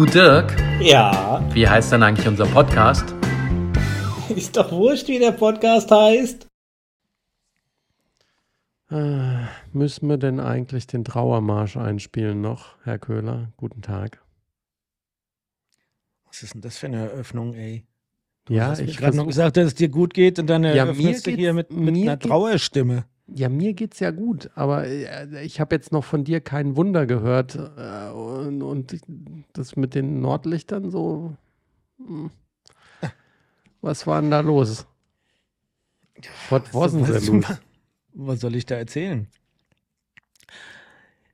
Du Dirk, Ja, wie heißt denn eigentlich unser Podcast? ist doch wurscht, wie der Podcast heißt. Äh, müssen wir denn eigentlich den Trauermarsch einspielen noch, Herr Köhler? Guten Tag. Was ist denn das für eine Eröffnung, ey? ja, hast ich gerade noch gesagt, dass es dir gut geht und dann Ja, eröffnest du hier mit, mit einer geht's- Trauerstimme. Ja, mir geht's ja gut, aber äh, ich habe jetzt noch von dir kein Wunder gehört äh, und, und das mit den Nordlichtern so. hm. Was war denn da los? What was, there los? was soll ich da erzählen?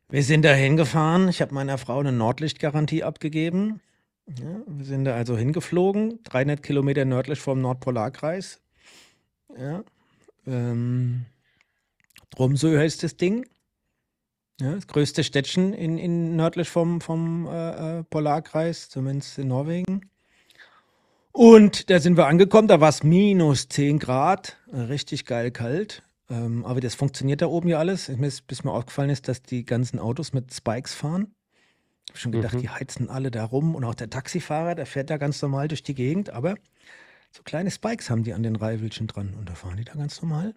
Wir sind da hingefahren. Ich habe meiner Frau eine Nordlichtgarantie abgegeben. Ja, wir sind da also hingeflogen, 300 Kilometer nördlich vom Nordpolarkreis. Ja, ähm, Tromsø heißt das Ding. Ja, das größte Städtchen in, in nördlich vom, vom äh, äh, Polarkreis, zumindest in Norwegen. Und da sind wir angekommen, da war es minus 10 Grad, äh, richtig geil kalt. Ähm, aber das funktioniert da oben ja alles. Mir ist, bis mir aufgefallen ist, dass die ganzen Autos mit Spikes fahren. Ich habe schon gedacht, Mhm. die heizen alle da rum und auch der Taxifahrer, der fährt da ganz normal durch die Gegend, aber so kleine Spikes haben die an den Reifelchen dran und da fahren die da ganz normal.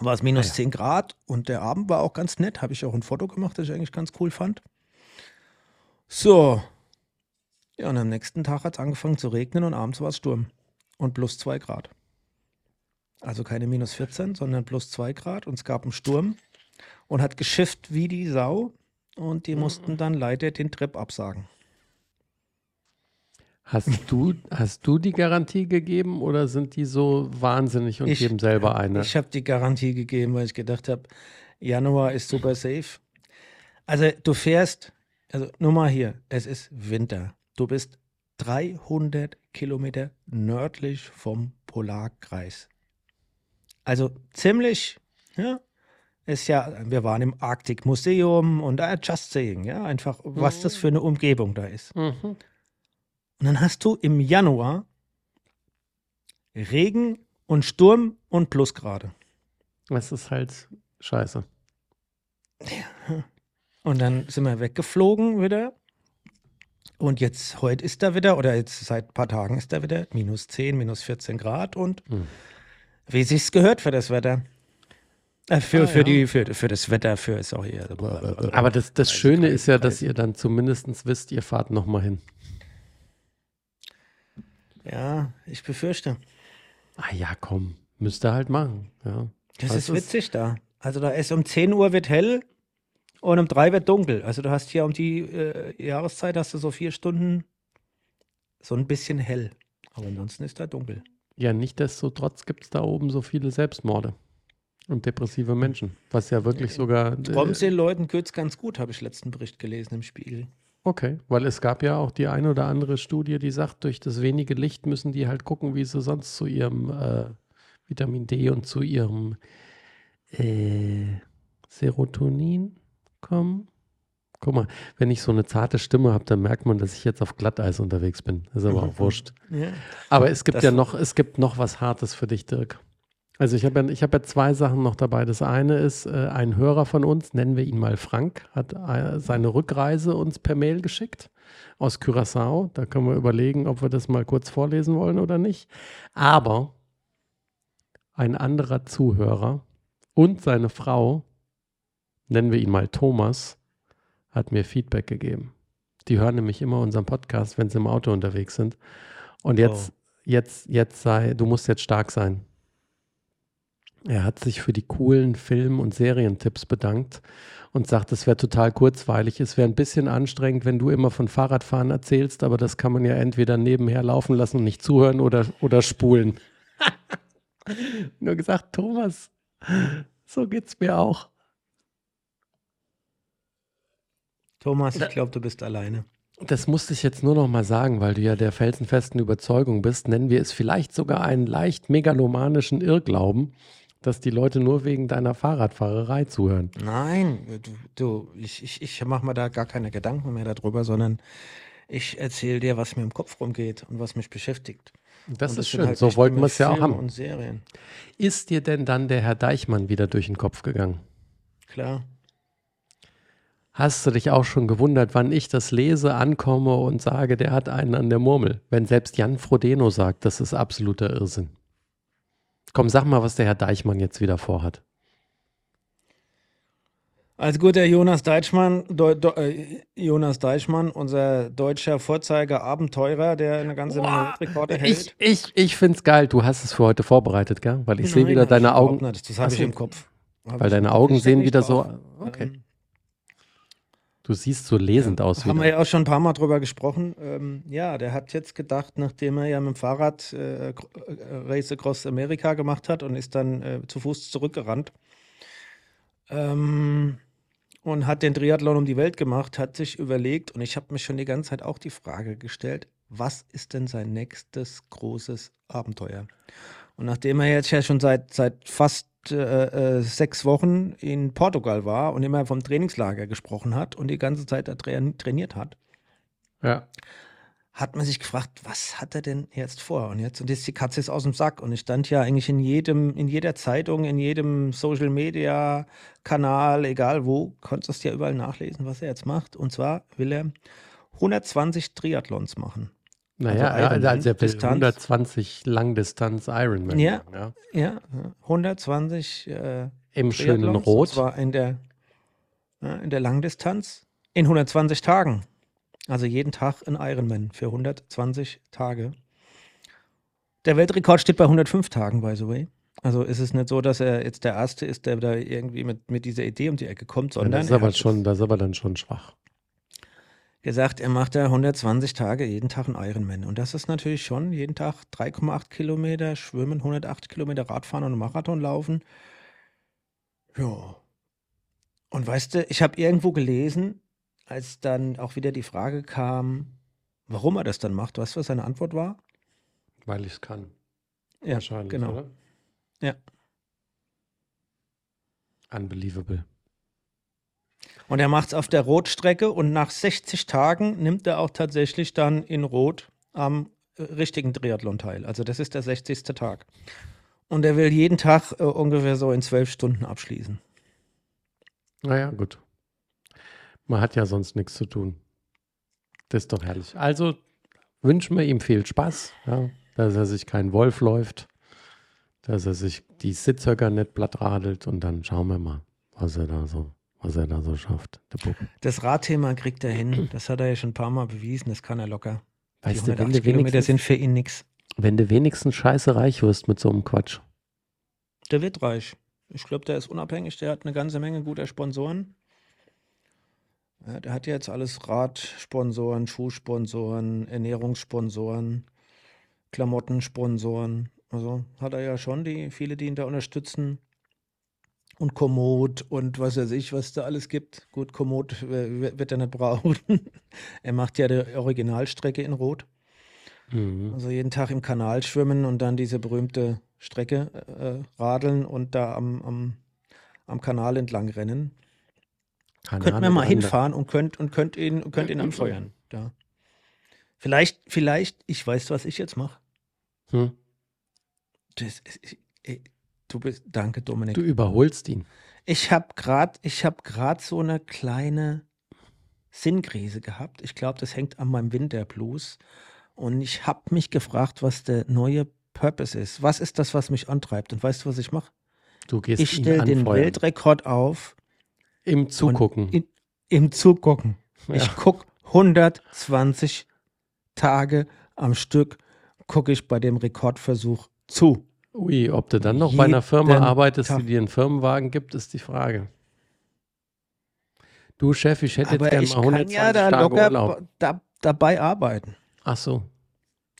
War es minus Ah ja. 10 Grad und der Abend war auch ganz nett. Habe ich auch ein Foto gemacht, das ich eigentlich ganz cool fand. So. Ja, und am nächsten Tag hat es angefangen zu regnen und abends war es Sturm. Und plus 2 Grad. Also keine minus 14, sondern plus 2 Grad und es gab einen Sturm und hat geschifft wie die Sau und die mussten dann leider den Trip absagen. Hast du, hast du die Garantie gegeben oder sind die so wahnsinnig und Ich- geben selber eine? Ich habe die Garantie gegeben, weil ich gedacht habe, Januar ist super safe. Also du fährst, also nur mal hier, es ist Winter. Du bist 300 Kilometer nördlich vom Polarkreis. Also ziemlich, ja, ist ja, wir waren im Arktikmuseum und äh, just saying, ja, einfach, was das für eine Umgebung da ist. Mhm. Und dann hast du im Januar Regen und Sturm und Plusgrade. Das ist halt scheiße. Und dann sind wir weggeflogen wieder. Und jetzt, heute ist da wieder, oder jetzt seit ein paar Tagen ist da wieder minus 10, minus 14 Grad und Hm. wie sich's gehört für das Wetter. Äh, für, Ah, für, ja. die, für, für das Wetter, für, sorry. also- Aber das, das Schöne ist ja, dass ihr dann zumindest wisst, ihr fahrt nochmal hin. Ja, ich befürchte. Ah ja, komm, müsst ihr halt machen. Ja. Das Was ist witzig da. Also da ist um 10 Uhr wird hell und um 3 wird dunkel. Also du hast hier um die äh, Jahreszeit hast du so vier Stunden so ein bisschen hell. Aber ansonsten ist da dunkel. Ja, nichtsdestotrotz gibt es da oben so viele Selbstmorde und depressive Menschen, was ja wirklich sogar. äh, Tromsø-Leuten geht's ganz gut, habe ich letzten Bericht gelesen im Spiegel. Okay, weil es gab ja auch die eine oder andere Studie, die sagt, durch das wenige Licht müssen die halt gucken, wie sie sonst zu ihrem äh, Vitamin D und zu ihrem äh, Serotonin kommen. Guck mal, wenn ich so eine zarte Stimme habe, dann merkt man, dass ich jetzt auf Glatteis unterwegs bin. Das ist aber auch wurscht. Ja. Aber es gibt Das- ja noch, es gibt noch was Hartes für dich, Dirk. Also ich habe ja, ich hab ja zwei Sachen noch dabei. Das eine ist, äh, ein Hörer von uns, nennen wir ihn mal Frank, hat äh, seine Rückreise uns per Mail geschickt aus Curaçao. Da können wir überlegen, ob wir das mal kurz vorlesen wollen oder nicht. Aber ein anderer Zuhörer und seine Frau, nennen wir ihn mal Thomas, hat mir Feedback gegeben. Die hören nämlich immer unseren Podcast, wenn sie im Auto unterwegs sind. Und jetzt, Oh. jetzt, jetzt sei, du musst jetzt stark sein. Er hat sich für die coolen Film- und Serientipps bedankt und sagt, es wäre total kurzweilig. Es wäre ein bisschen anstrengend, wenn du immer von Fahrradfahren erzählst, aber das kann man ja entweder nebenher laufen lassen und nicht zuhören oder, oder spulen. Nur gesagt, Thomas, so geht's mir auch. Thomas, ich glaube, du bist alleine. Das musste ich jetzt nur noch mal sagen, weil du ja der felsenfesten Überzeugung bist, nennen wir es vielleicht sogar einen leicht megalomanischen Irrglauben, dass die Leute nur wegen deiner Fahrradfahrerei zuhören. Nein, du, du ich, ich, ich mache mir da gar keine Gedanken mehr darüber, sondern ich erzähle dir, was mir im Kopf rumgeht und was mich beschäftigt. Das Und ist schön, halt so wollten wir es ja auch haben. Und Serien. Ist dir denn dann der Herr Deichmann wieder durch den Kopf gegangen? Klar. Hast du dich auch schon gewundert, wann ich das lese, ankomme und sage, der hat einen an der Murmel? Wenn selbst Jan Frodeno sagt, das ist absoluter Irrsinn. Komm, sag mal, was der Herr Deichmann jetzt wieder vorhat. Als guter Jonas Deichmann, Deu, Deu, äh, Jonas Deichmann, unser deutscher Vorzeiger Abenteurer, der eine ganze Menge Rekorde hält. Ich, ich, ich finde es geil. Du hast es für heute vorbereitet, gell? Weil ich sehe wieder deine Augen. nicht. Das habe ich im Kopf. Hab Weil deine. Augen sehen wieder drauf. so. Okay. Ähm, Du siehst so lesend aus. Haben wir Wieder. ja auch schon ein paar Mal drüber gesprochen. Ähm, ja, der hat jetzt gedacht, nachdem er ja mit dem Fahrrad äh, äh, Race Across America gemacht hat und ist dann äh, zu Fuß zurückgerannt ähm, und hat den Triathlon um die Welt gemacht, hat sich überlegt und ich habe mir schon die ganze Zeit auch die Frage gestellt, was ist denn sein nächstes großes Abenteuer? Und nachdem er jetzt ja schon seit, seit fast äh, äh, sechs Wochen in Portugal war und immer vom Trainingslager gesprochen hat und die ganze Zeit da tra trainiert hat, Ja. hat man sich gefragt, was hat er denn jetzt vor? Und jetzt und jetzt die Katze ist aus dem Sack und ich stand ja eigentlich in jedem, in jeder Zeitung, in jedem Social Media Kanal, egal wo, konntest du ja überall nachlesen, was er jetzt macht. Und zwar will er 120 Triathlons machen. Naja, Also ja, Ironman, also er will Distanz. 120 Langdistanz Ironman. Ja. ja. Ja, 120 äh, Im schönen Rot. zwar in der, ja, in der Langdistanz in 120 Tagen. Also jeden Tag ein Ironman für 120 Tage. Der Weltrekord steht bei 105 Tagen, by the way. Also ist es nicht so, dass er jetzt der Erste ist, der da irgendwie mit, mit dieser Idee um die Ecke kommt, Ja, sondern das, ist er aber schon, das ist aber dann schon schwach. Gesagt, er macht da 120 Tage jeden Tag einen Ironman. Und das ist natürlich schon jeden Tag 3,8 Kilometer schwimmen, 108 Kilometer Radfahren und Marathon laufen. Ja. Und weißt du, ich habe irgendwo gelesen, als dann auch wieder die Frage kam, warum er das dann macht. Weißt du, was seine Antwort war? Weil ich es kann. Ja, Wahrscheinlich, genau. oder? Ja. Unbelievable. Und er macht es auf der Rotstrecke und nach 60 Tagen nimmt er auch tatsächlich dann in Rot am äh, richtigen Triathlon teil. Also das ist der 60. Tag. Und er will jeden Tag äh, ungefähr so in zwölf Stunden abschließen. Naja, gut. Man hat ja sonst nichts zu tun. Das ist doch herrlich. Also wünschen wir ihm viel Spaß, ja, dass er sich kein Wolf läuft, dass er sich die Sitzhöcker nicht plattradelt und dann schauen wir mal, was er da so, was er da so schafft. Das Radthema kriegt er hin. Das hat er ja schon ein paar Mal bewiesen. Das kann er locker. Weißt du, wenn 180 du, Kilometer sind für ihn nichts. wenn du wenigstens scheiße reich wirst mit so einem Quatsch. Der wird reich. Ich glaube, der ist unabhängig. Der hat eine ganze Menge guter Sponsoren. Ja, der hat jetzt alles Radsponsoren, Schuhsponsoren, Ernährungssponsoren, Klamottensponsoren. Also hat er ja schon die, viele, die ihn da unterstützen. Und Komoot und was weiß ich, was da alles gibt. Gut, Komoot wird er nicht brauchen. er macht ja die Originalstrecke in Rot. Mhm. Also jeden Tag im Kanal schwimmen und dann diese berühmte Strecke äh, radeln und da am, am, am Kanal entlang rennen. Könnten wir mal hinfahren und könnt, und könnt ihn, könnt ihn anfeuern. Da. Vielleicht, vielleicht, ich weiß, was ich jetzt mache. Hm? Das ist- ey, Du bist, danke, Dominik. Du überholst ihn. Ich habe gerade, ich habe gerade so eine kleine Sinnkrise gehabt. Ich glaube, das hängt an meinem Winterblues. Und ich habe mich gefragt, was der neue Purpose ist. Was ist das, was mich antreibt? Und weißt du, was ich mache? Du gehst Ich stelle den. Weltrekord auf Im Zugucken. in, im Zugucken. Ja. Ich gucke 120 Tage am Stück, gucke ich bei dem Rekordversuch zu. Ui, ob du dann noch bei einer Firma arbeitest, Tag. die dir einen Firmenwagen gibt, ist die Frage. Du Chef, ich hätte jetzt Aber gerne ich mal kann 120 ja da Tage locker Urlaub. da, dabei arbeiten. Ach so.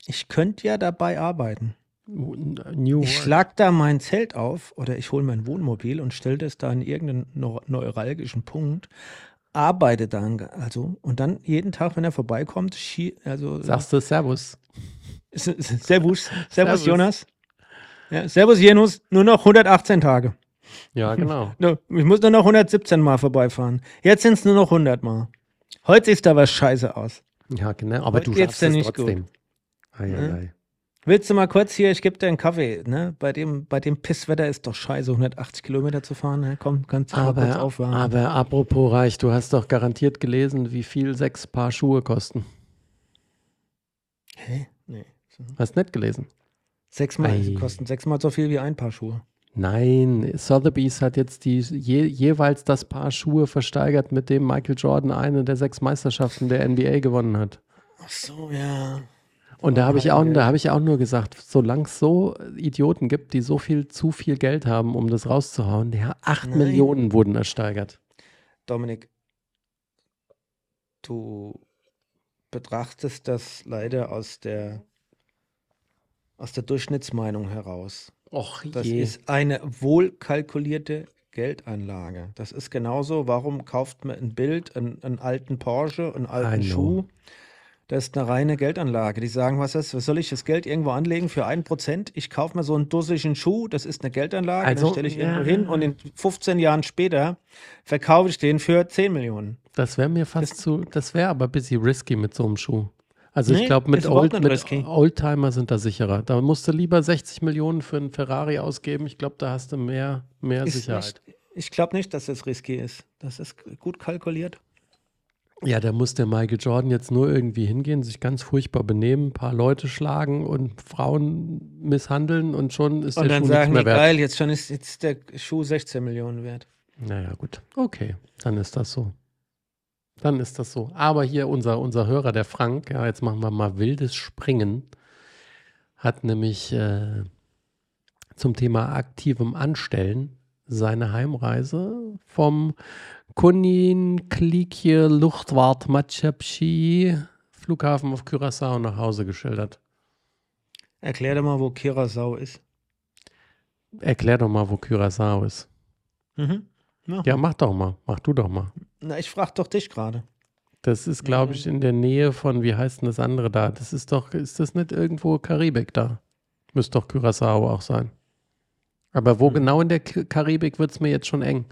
Ich könnte ja dabei arbeiten. New Ich schlag da mein Zelt auf oder ich hole mein Wohnmobil und stelle das da in irgendeinen neu- neuralgischen Punkt, arbeite dann also und dann jeden Tag, wenn er vorbeikommt, also Sagst du Servus. Servus, Servus. Servus Jonas. Ja, Servus Janus, nur noch 118 Tage. Ja, genau. Ich muss nur noch 117 Mal vorbeifahren. Jetzt sind es nur noch 100 Mal. Heute sieht da was scheiße aus. Ja, genau. Aber Heute du schaffst es nicht trotzdem. Ei, ei, Ja. ei. Willst du mal kurz hier, ich gebe dir einen Kaffee, ne? Bei dem, bei dem Pisswetter ist doch scheiße, 180 Kilometer zu fahren. Ne? Komm, kannst du mal kurz Aber, aufwärmen. aber apropos Reich, du hast doch garantiert gelesen, wie viel sechs Paar Schuhe kosten. Hä? Nee. Hast nicht gelesen? Sechsmal, Ei. sie kosten sechsmal so viel wie ein Paar Schuhe. Nein, Sotheby's hat jetzt die je, jeweils das Paar Schuhe versteigert, mit dem Michael Jordan eine der sechs Meisterschaften der NBA gewonnen hat. Ach so, ja. Und da habe ich auch, da habe ich auch nur gesagt, solange es so Idioten gibt, die so viel zu viel Geld haben, um das rauszuhauen, ja, acht Nein. Millionen wurden ersteigert. Dominik, du betrachtest das leider aus der, aus der Durchschnittsmeinung heraus. Och Das je. ist eine wohlkalkulierte Geldanlage. Das ist genauso, warum kauft man ein Bild, einen, einen alten Porsche, einen alten I know. Schuh? Das ist eine reine Geldanlage. Die sagen, was ist, was soll ich das Geld irgendwo anlegen für ein Prozent? Ich kaufe mir so einen dussigen Schuh, das ist eine Geldanlage, Also, den stelle ich ja. irgendwo hin und in 15 Jahren später verkaufe ich den für 10 Millionen. Das wäre mir fast zu, das wäre aber ein bisschen risky mit so einem Schuh. Also ich Nee, glaube, mit, Old, mit. Oldtimer sind da sicherer. Da musst du lieber 60 Millionen für einen Ferrari ausgeben. Ich glaube, da hast du mehr, mehr Ist Sicherheit. nicht, ich glaube nicht, dass das risky ist. Das ist gut kalkuliert. Ja, da muss der Michael Jordan jetzt nur irgendwie hingehen, sich ganz furchtbar benehmen, ein paar Leute schlagen und Frauen misshandeln und schon ist Und der dann Schuh sagen nichts die, mehr wert. geil, jetzt schon ist jetzt der Schuh 16 Millionen wert. Naja, gut. Okay, dann ist das so. Dann ist das so. Aber hier unser, unser Hörer, der Frank, ja, jetzt machen wir mal wildes Springen, hat nämlich äh, zum Thema aktivem Anstellen seine Heimreise vom Kunin Klikje Luchtwart Matschepschi Flughafen auf Curaçao nach Hause geschildert. Erklär dir mal, wo Kirasau ist. Erklär doch mal, wo Curaçao ist. Mhm. Ja, mach doch mal. Mach du doch mal. Na, ich frage doch dich gerade. Das ist, glaube ich, in der Nähe von, wie heißt denn das andere da? Das ist doch, ist das nicht irgendwo Karibik da? Müsste doch Curaçao auch sein. Aber wo Hm. genau in der Karibik wird es mir jetzt schon eng.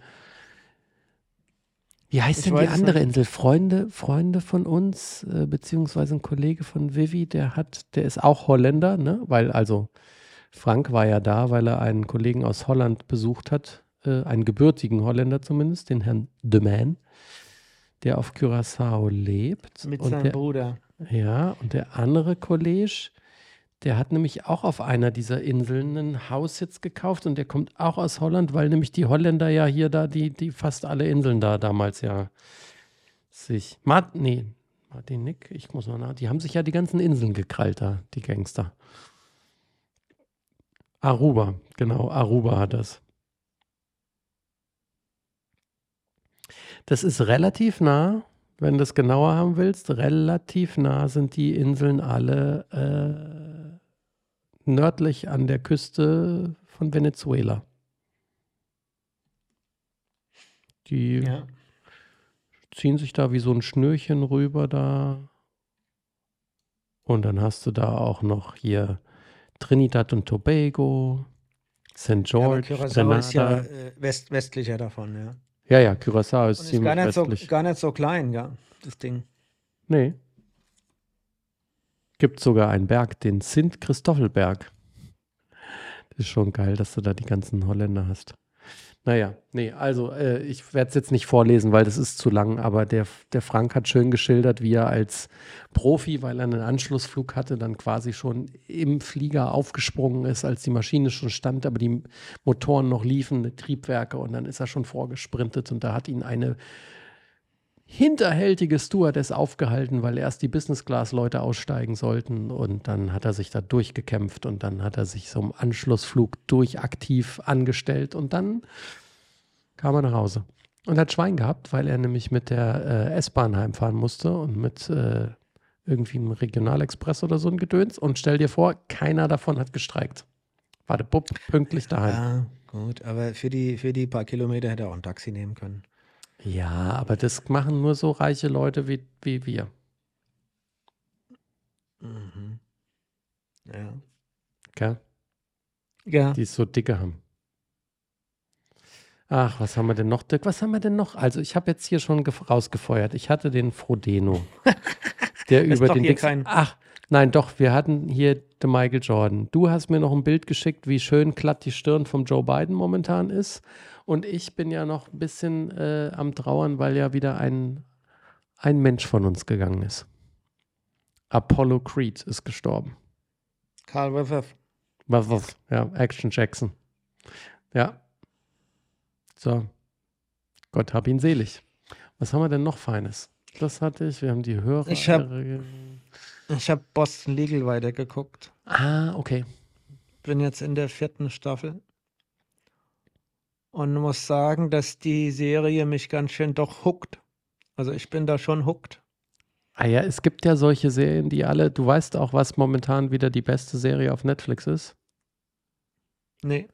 Wie heißt Ich denn die andere nicht. Insel? Freunde, Freunde von uns, äh, beziehungsweise ein Kollege von Vivi, der hat, der ist auch Holländer, ne? Weil, also, Frank war ja da, weil er einen Kollegen aus Holland besucht hat, äh, einen gebürtigen Holländer zumindest, den Herrn De Man, der auf Curaçao lebt. Mit und seinem der, Bruder. ja, und der andere Kollege, der hat nämlich auch auf einer dieser Inseln ein Haus jetzt gekauft und der kommt auch aus Holland, weil nämlich die Holländer ja hier da, die, die fast alle Inseln da damals ja sich. Mart, nee, Martinique, ich muss mal nach. Die haben sich ja die ganzen Inseln gekrallt da, die Gangster. Aruba, genau, Aruba hat das. Das ist relativ nah, wenn du es genauer haben willst. Relativ nah sind die Inseln alle äh, nördlich an der Küste von Venezuela. Die Ja. ziehen sich da wie so ein Schnürchen rüber da. Und dann hast du da auch noch hier Trinidad und Tobago, St. Ja, George, Curaçao ist ja äh, west, westlicher davon, ja. Ja, ja, Curaçao ist Und ist ziemlich gar nicht, so, westlich. gar nicht so klein, ja, das Ding. Nee. Gibt sogar einen Berg, den Sint Christoffelberg. Das ist schon geil, dass du da die ganzen Holländer hast. Naja, nee, also äh, ich werde es jetzt nicht vorlesen, weil das ist zu lang, aber der, der Frank hat schön geschildert, wie er als Profi, weil er einen Anschlussflug hatte, dann quasi schon im Flieger aufgesprungen ist, als die Maschine schon stand, aber die Motoren noch liefen, Triebwerke und dann ist er schon vorgesprintet und da hat ihn eine hinterhältige Stewardess aufgehalten, weil erst die Business Class Leute aussteigen sollten und dann hat er sich da durchgekämpft und dann hat er sich so im Anschlussflug durchaktiv angestellt und dann kam er nach Hause und hat Schwein gehabt, weil er nämlich mit der äh, S-Bahn heimfahren musste und mit äh, irgendwie einem Regionalexpress oder so ein Gedöns und stell dir vor, keiner davon hat gestreikt. Warte, bupp, pünktlich daheim. Ja, gut, aber für die, für die paar Kilometer hätte er auch ein Taxi nehmen können. Ja, aber das machen nur so reiche Leute wie, wie wir. Mhm. Ja. Gell? Ja. die es so dicke haben. Ach, was haben wir denn noch, Dirk? Was haben wir denn noch? Also, ich habe jetzt hier schon gef- rausgefeuert. Ich hatte den Frodeno. Der über den hier Dix kein- Ach, Nein, doch, wir hatten hier den Michael Jordan. Du hast mir noch ein Bild geschickt, wie schön glatt die Stirn vom Joe Biden momentan ist. Und ich bin ja noch ein bisschen äh, am Trauern, weil ja wieder ein, ein Mensch von uns gegangen ist. Apollo Creed ist gestorben. Carl Weathers. Was? Ja, Action Jackson. Ja. So. Gott hab ihn selig. Was haben wir denn noch Feines? Das hatte ich. Wir haben die Hörer. Ich habe hab Boston Legal weitergeguckt. Ah, okay. Bin jetzt in der vierten Staffel. Und muss sagen, dass die Serie mich ganz schön doch huckt. Also ich bin da schon huckt. Ah ja, es gibt ja solche Serien, die alle, du weißt auch, was momentan wieder die beste Serie auf Netflix ist? Nee.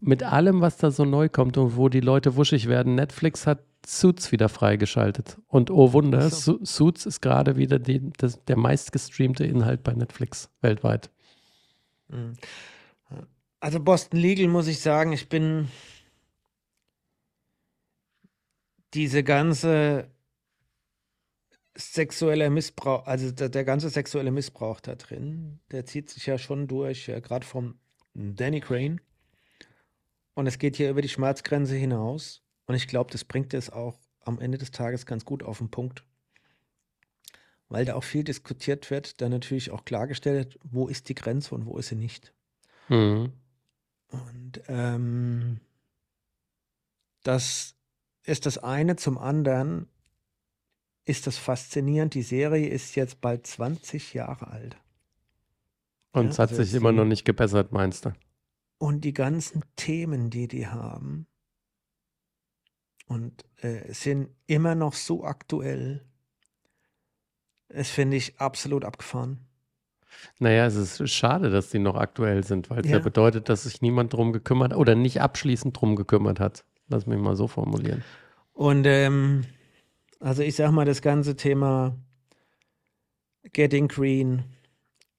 Mit allem, was da so neu kommt und wo die Leute wuschig werden, Netflix hat Suits wieder freigeschaltet. Und oh Wunder, so. Su Suits ist gerade wieder die, das, der meistgestreamte Inhalt bei Netflix weltweit. Hm. Also Boston Legal muss ich sagen, ich bin diese ganze sexuelle Missbrauch, also der, der ganze sexuelle Missbrauch da drin, der zieht sich ja schon durch, ja, gerade vom Danny Crane. Und es geht hier über die Schmerzgrenze hinaus. Und ich glaube, das bringt es auch am Ende des Tages ganz gut auf den Punkt. Weil da auch viel diskutiert wird, dann natürlich auch klargestellt, wo ist die Grenze und wo ist sie nicht. Mhm. Und ähm, das ist das eine. Zum anderen ist das faszinierend. Die Serie ist jetzt bald 20 Jahre alt. Und Ja, es hat also sich immer noch nicht gebessert, meinst du? Und die ganzen Themen, die die haben, und äh, sind immer noch so aktuell. Das finde ich absolut abgefahren. Naja, es ist schade, dass die noch aktuell sind, weil es ja. Ja. bedeutet, dass sich niemand drum gekümmert oder nicht abschließend drum gekümmert hat. Lass mich mal so formulieren. Und ähm, also ich sag mal, das ganze Thema Getting Green,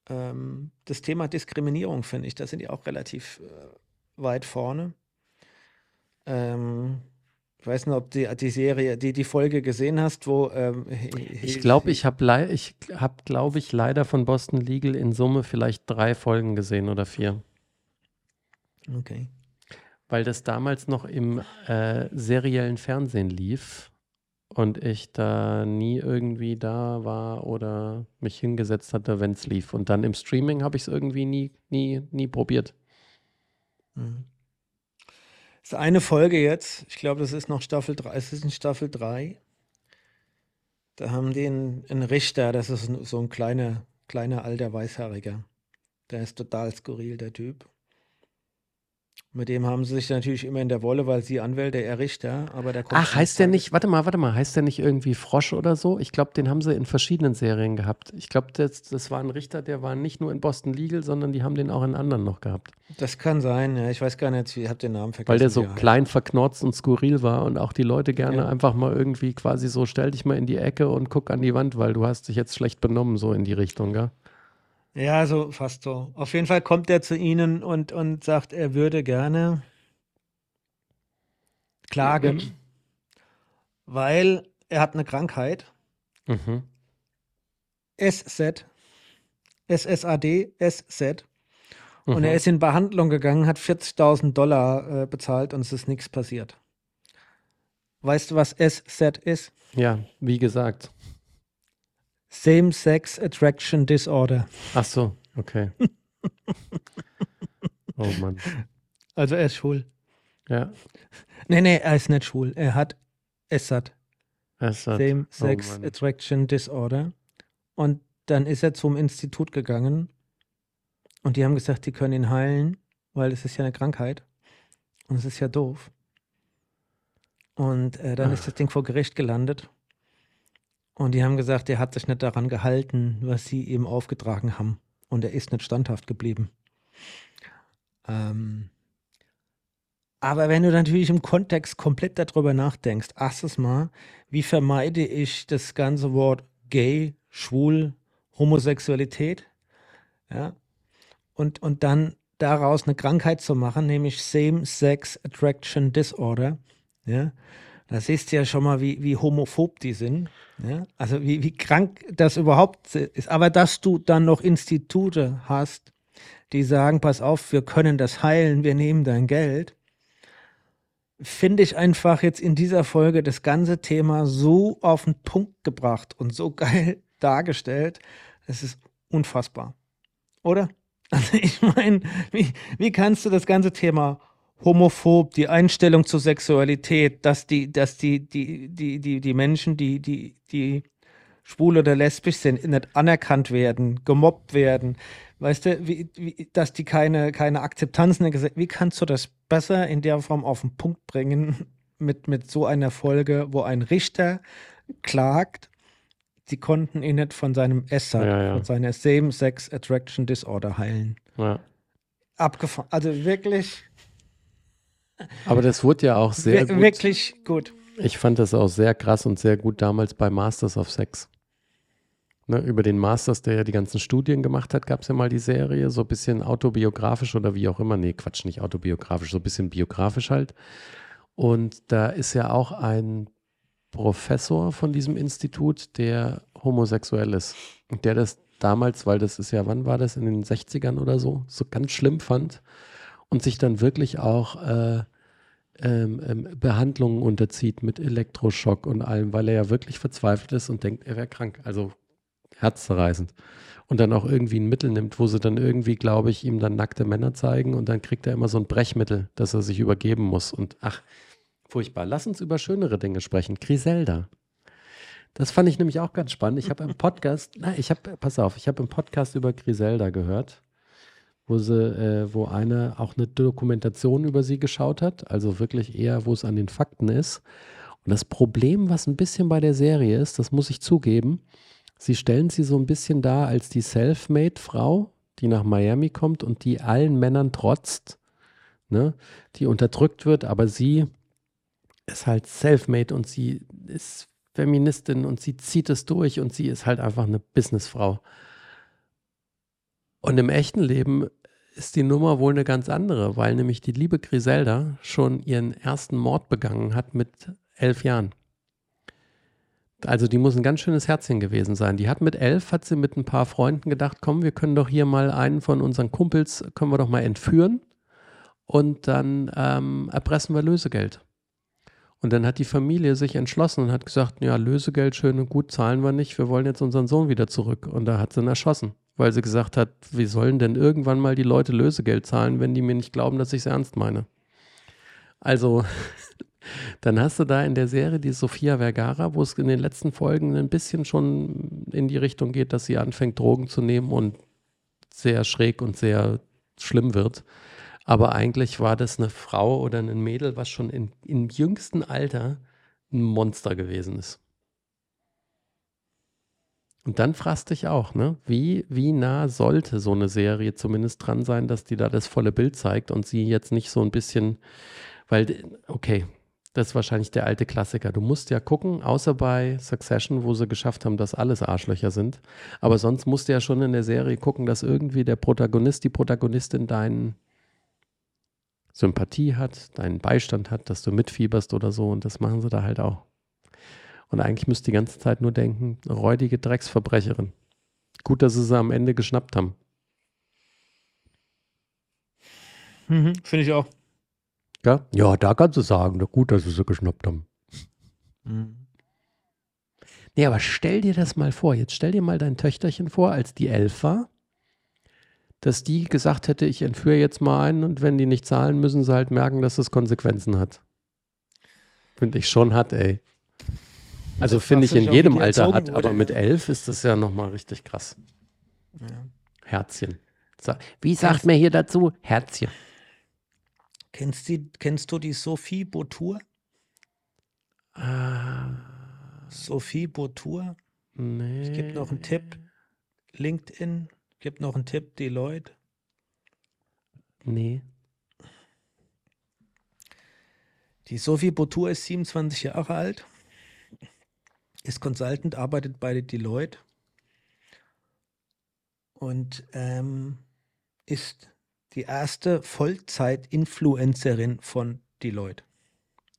ähm, das Thema Diskriminierung, finde ich, da sind die auch relativ äh, weit vorne. Ähm, ich weiß nicht, ob du die, die Serie, die, die Folge gesehen hast, wo ähm, Ich glaube, ich habe, ich hab, glaube ich, leider von Boston Legal in Summe vielleicht drei Folgen gesehen oder vier. Okay. Weil das damals noch im äh, seriellen Fernsehen lief und ich da nie irgendwie da war oder mich hingesetzt hatte, wenn es lief. Und dann im Streaming habe ich es irgendwie nie, nie, nie probiert. Mhm. Das ist eine Folge jetzt, ich glaube, das ist noch Staffel 3, es ist in Staffel 3. Da haben die einen, einen Richter, das ist so ein kleiner, kleiner alter Weißhaariger. Der ist total skurril, der Typ. Mit dem haben sie sich natürlich immer in der Wolle, weil sie Anwälte, er Richter, aber der kommt Ach, heißt der nicht, warte mal, warte mal, heißt der nicht irgendwie Frosch oder so? Ich glaube, den haben sie in verschiedenen Serien gehabt. Ich glaube, das, das war ein Richter, der war nicht nur in Boston Legal, sondern die haben den auch in anderen noch gehabt. Das kann sein, ja. Ich weiß gar nicht, ich habe den Namen vergessen. Weil der so klein, verknotzt und skurril war und auch die Leute gerne Ja. einfach mal irgendwie quasi so, stell dich mal in die Ecke und guck an die Wand, weil du hast dich jetzt schlecht benommen, so in die Richtung, gell? Ja, so fast so. Auf jeden Fall kommt er zu ihnen und, und sagt, er würde gerne klagen, weil er hat eine Krankheit. Mhm. SZ, SSAD, SZ. Und Mhm. er ist in Behandlung gegangen, hat 40.000 Dollar äh, bezahlt und es ist nichts passiert. Weißt du, was SZ ist? Ja, wie gesagt. Same-Sex Attraction Disorder. Ach so, okay. oh Mann. Also er ist schwul. Ja, Nee, nee, er ist nicht schwul. Er hat SAT. es hat, Same-Sex oh. Attraction Disorder. Und dann ist er zum Institut gegangen und die haben gesagt, die können ihn heilen, weil es ist ja eine Krankheit und es ist ja doof. Und äh, dann ist Ach. das Ding vor Gericht gelandet und die haben gesagt, er hat sich nicht daran gehalten, was sie ihm aufgetragen haben und er ist nicht standhaft geblieben. Ähm, aber wenn du natürlich im Kontext komplett darüber nachdenkst, erstes Mal, wie vermeide ich das ganze Wort gay, schwul, Homosexualität? Ja. Und, und dann daraus eine Krankheit zu machen, nämlich Same-Sex Attraction Disorder. Ja. Da siehst du ja schon mal, wie, wie homophob die sind. Ja? Also wie, wie krank das überhaupt ist. Aber dass du dann noch Institute hast, die sagen, pass auf, wir können das heilen, wir nehmen dein Geld, finde ich einfach jetzt in dieser Folge das ganze Thema so auf den Punkt gebracht und so geil dargestellt. Es ist unfassbar. Oder? Also ich meine, wie, wie kannst du das ganze Thema homophob, die Einstellung zur Sexualität, dass die, dass die, die, die, die, die Menschen, die, die, die schwul oder lesbisch sind, nicht anerkannt werden, gemobbt werden. Weißt du, wie, wie, dass die keine, keine Akzeptanz in der Gesellschaft, wie kannst du das besser in der Form auf den Punkt bringen mit, mit so einer Folge, wo ein Richter klagt, sie konnten ihn nicht von seinem SAD, Ja, ja. von seiner Same-Sex Attraction Disorder heilen. Ja. Abgefahren. Also wirklich, Aber das wurde ja auch sehr wir- gut. wirklich gut. Ich fand das auch sehr krass und sehr gut damals bei Masters of Sex. Ne, über den Masters, der ja die ganzen Studien gemacht hat, gab es ja mal die Serie, so ein bisschen autobiografisch oder wie auch immer. Nee, Quatsch, nicht autobiografisch, so ein bisschen biografisch halt. Und da ist ja auch ein Professor von diesem Institut, der homosexuell ist. Und der das damals, weil das ist ja, wann war das, in den 60ern oder so, so ganz schlimm fand und sich dann wirklich auch äh, ähm, ähm, Behandlungen unterzieht mit Elektroschock und allem, weil er ja wirklich verzweifelt ist und denkt, er wäre krank. Also herzzerreißend. Und dann auch irgendwie ein Mittel nimmt, wo sie dann irgendwie, glaube ich, ihm dann nackte Männer zeigen und dann kriegt er immer so ein Brechmittel, dass er sich übergeben muss. Und ach, furchtbar. Lass uns über schönere Dinge sprechen. Griselda. Das fand ich nämlich auch ganz spannend. Ich habe im Podcast, na, ich habe, pass auf, ich habe im Podcast über Griselda gehört, wo sie, äh, wo einer auch eine Dokumentation über sie geschaut hat, also wirklich eher, wo es an den Fakten ist. Und das Problem, was ein bisschen bei der Serie ist, das muss ich zugeben, sie stellen sie so ein bisschen dar als die Selfmade-Frau, die nach Miami kommt und die allen Männern trotzt, ne, die unterdrückt wird, aber sie ist halt Selfmade und sie ist Feministin und sie zieht es durch und sie ist halt einfach eine Businessfrau. Und im echten Leben ist die Nummer wohl eine ganz andere, weil nämlich die liebe Griselda schon ihren ersten Mord begangen hat mit elf Jahren. Also die muss ein ganz schönes Herzchen gewesen sein. Die hat mit elf, hat sie mit ein paar Freunden gedacht, komm, wir können doch hier mal einen von unseren Kumpels, können wir doch mal entführen und dann ähm, erpressen wir Lösegeld. Und dann hat die Familie sich entschlossen und hat gesagt, ja, Lösegeld schön und gut zahlen wir nicht, wir wollen jetzt unseren Sohn wieder zurück. Und da hat sie ihn erschossen, weil sie gesagt hat, wie sollen denn irgendwann mal die Leute Lösegeld zahlen, wenn die mir nicht glauben, dass ich es ernst meine. Also, dann hast du da in der Serie die Sophia Vergara, wo es in den letzten Folgen ein bisschen schon in die Richtung geht, dass sie anfängt, Drogen zu nehmen und sehr schräg und sehr schlimm wird. Aber eigentlich war das eine Frau oder ein Mädel, was schon in, im jüngsten Alter ein Monster gewesen ist. Und dann fragst dich auch, ne? Wie, wie nah sollte so eine Serie zumindest dran sein, dass die da das volle Bild zeigt und sie jetzt nicht so ein bisschen, weil, okay, das ist wahrscheinlich der alte Klassiker. Du musst ja gucken, außer bei Succession, wo sie geschafft haben, dass alles Arschlöcher sind. Aber sonst musst du ja schon in der Serie gucken, dass irgendwie der Protagonist, die Protagonistin deinen Sympathie hat, deinen Beistand hat, dass du mitfieberst oder so. Und das machen sie da halt auch. Und eigentlich müsst ihr die ganze Zeit nur denken, räudige Drecksverbrecherin. Gut, dass sie sie am Ende geschnappt haben. Mhm, Finde ich auch. Ja, ja da kannst du sagen, gut, dass sie sie geschnappt haben. Nee, aber stell dir das mal vor. Jetzt stell dir mal dein Töchterchen vor, als die elf war, dass die gesagt hätte, ich entführe jetzt mal einen und wenn die nicht zahlen, müssen sie halt merken, dass es Konsequenzen hat. Finde ich schon hat, ey. Also finde ich in jedem Alter hat, aber mit elf ist das ja nochmal richtig krass. Ja. Herzchen. Wie sagt man hier dazu? Herzchen. Kennst, die, kennst du die Sophie Botour? Ah, Sophie Botour? nee. Ich gebe noch einen Tipp. LinkedIn. Gibt noch einen Tipp. Deloitte. Nee. Die Sophie Botour ist 27 Jahre alt. Ist Consultant, arbeitet bei Deloitte. Und ähm, ist die erste Vollzeit-Influencerin von Deloitte.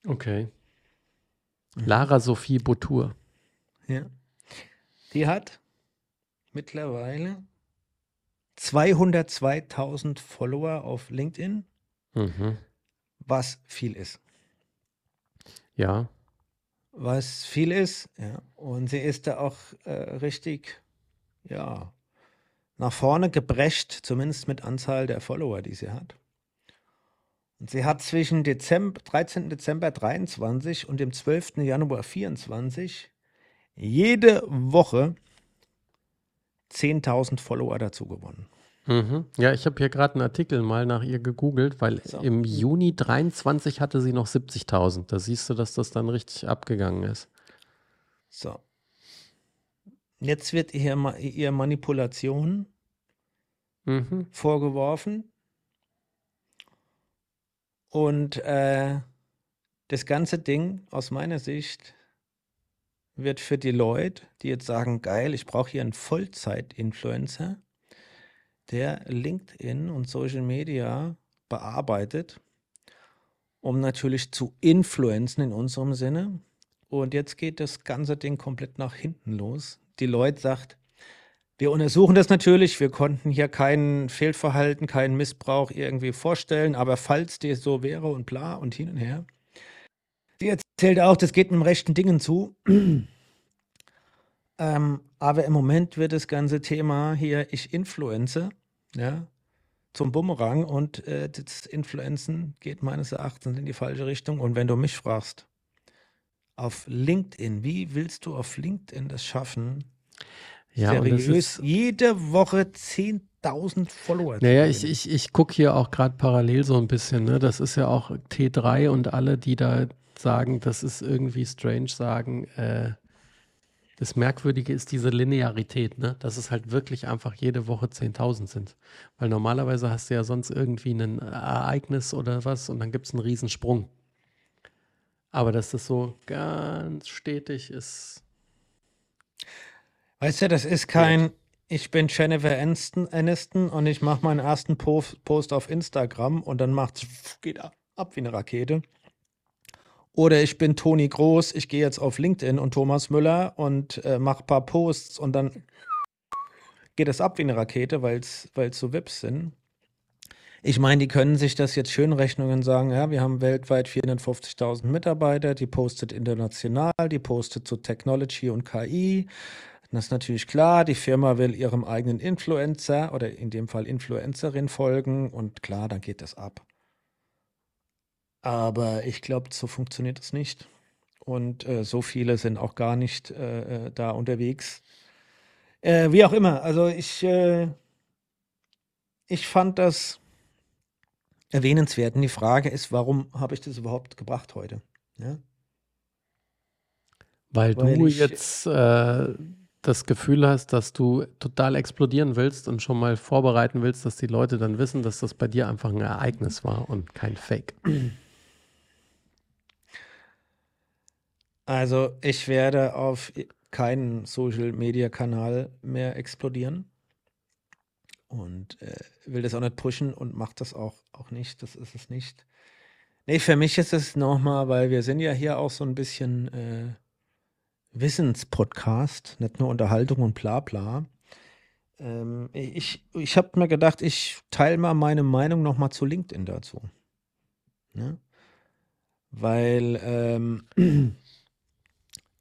Okay. Lara Sophie Boutour. Ja. Die hat mittlerweile 202.000 Follower auf LinkedIn, Mhm. was viel ist. Ja. Was viel ist, ja. Und sie ist da auch äh, richtig, ja, nach vorne gebrecht, zumindest mit Anzahl der Follower, die sie hat. Und sie hat zwischen Dezember, 13. Dezember 23 und dem 12. Januar 24 jede Woche 10.000 Follower dazu gewonnen. Mhm. Ja, ich habe hier gerade einen Artikel mal nach ihr gegoogelt, weil So. im Juni 23 hatte sie noch 70.000. Da siehst du, dass das dann richtig abgegangen ist. So. Jetzt wird ihr, ihr Manipulation Mhm. vorgeworfen. Und äh, das ganze Ding aus meiner Sicht wird für die Leute, die jetzt sagen, geil, ich brauche hier einen Vollzeit-Influencer, der LinkedIn und Social Media bearbeitet, um natürlich zu influenzen in unserem Sinne. Und jetzt geht das ganze Ding komplett nach hinten los. Die Leute sagt, wir untersuchen das natürlich. Wir konnten hier kein Fehlverhalten, keinen Missbrauch irgendwie vorstellen. Aber falls das so wäre und bla und hin und her. Sie erzählt auch, das geht mit dem rechten Dingen zu. Ähm, aber im Moment wird das ganze Thema hier, ich influenze, ja, zum Bumerang. Und äh, das Influenzen geht meines Erachtens in die falsche Richtung. Und wenn du mich fragst, auf LinkedIn, wie willst du auf LinkedIn das schaffen, Ja, seriös ist, jede Woche 10.000 Follower Naja, ich, ich, ich gucke hier auch gerade parallel so ein bisschen. Ne? Das ist ja auch T3 und alle, die da sagen, das ist irgendwie strange, sagen, äh, das Merkwürdige ist diese Linearität, ne? dass es halt wirklich einfach jede Woche 10.000 sind. Weil normalerweise hast du ja sonst irgendwie ein Ereignis oder was und dann gibt es einen Riesensprung. Aber dass das so ganz stetig ist. Weißt du, das ist kein, ich bin Jennifer Aniston, Aniston und ich mache meinen ersten Post, Post auf Instagram und dann macht's, geht ab, ab wie eine Rakete. Oder ich bin Toni Groß, ich gehe jetzt auf LinkedIn und Thomas Müller und äh, mache ein paar Posts und dann geht es ab wie eine Rakete, weil es so Vips sind. Ich meine, die können sich das jetzt schön rechnen und sagen, ja, wir haben weltweit 450.000 Mitarbeiter, die postet international, die postet zu Technology und KI. Das ist natürlich klar, die Firma will ihrem eigenen Influencer oder in dem Fall Influencerin folgen und klar, dann geht das ab. Aber ich glaube, so funktioniert es nicht. Und äh, so viele sind auch gar nicht äh, äh, da unterwegs. Äh, wie auch immer, also ich, äh, ich fand das erwähnenswert. Und die Frage ist, warum habe ich das überhaupt gebracht heute? Ja? Weil, Weil du jetzt äh, das Gefühl hast, dass du total explodieren willst und schon mal vorbereiten willst, dass die Leute dann wissen, dass das bei dir einfach ein Ereignis war und kein Fake. Also ich werde auf keinen Social-Media-Kanal mehr explodieren und äh, will das auch nicht pushen und macht das auch, auch nicht. Das ist es nicht. Nee, für mich ist es nochmal, weil wir sind ja hier auch so ein bisschen äh, Wissenspodcast, nicht nur Unterhaltung und bla bla. Ähm, ich ich habe mir gedacht, ich teile mal meine Meinung nochmal zu LinkedIn dazu. Ne? Weil ähm,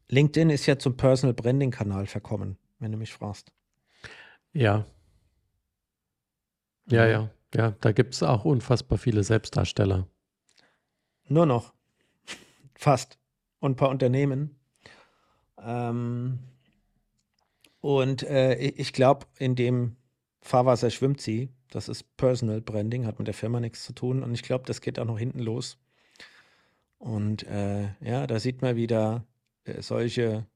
LinkedIn ist ja zum Personal Branding Kanal verkommen, wenn du mich fragst. Ja. Ja, ja. Ja, da gibt es auch unfassbar viele Selbstdarsteller. Nur noch. Fast. Und ein paar Unternehmen. Ähm, und äh, ich glaube, in dem Fahrwasser schwimmt sie. Das ist Personal Branding, hat mit der Firma nichts zu tun. Und ich glaube, das geht auch noch hinten los. Und äh, ja, da sieht man wieder solche,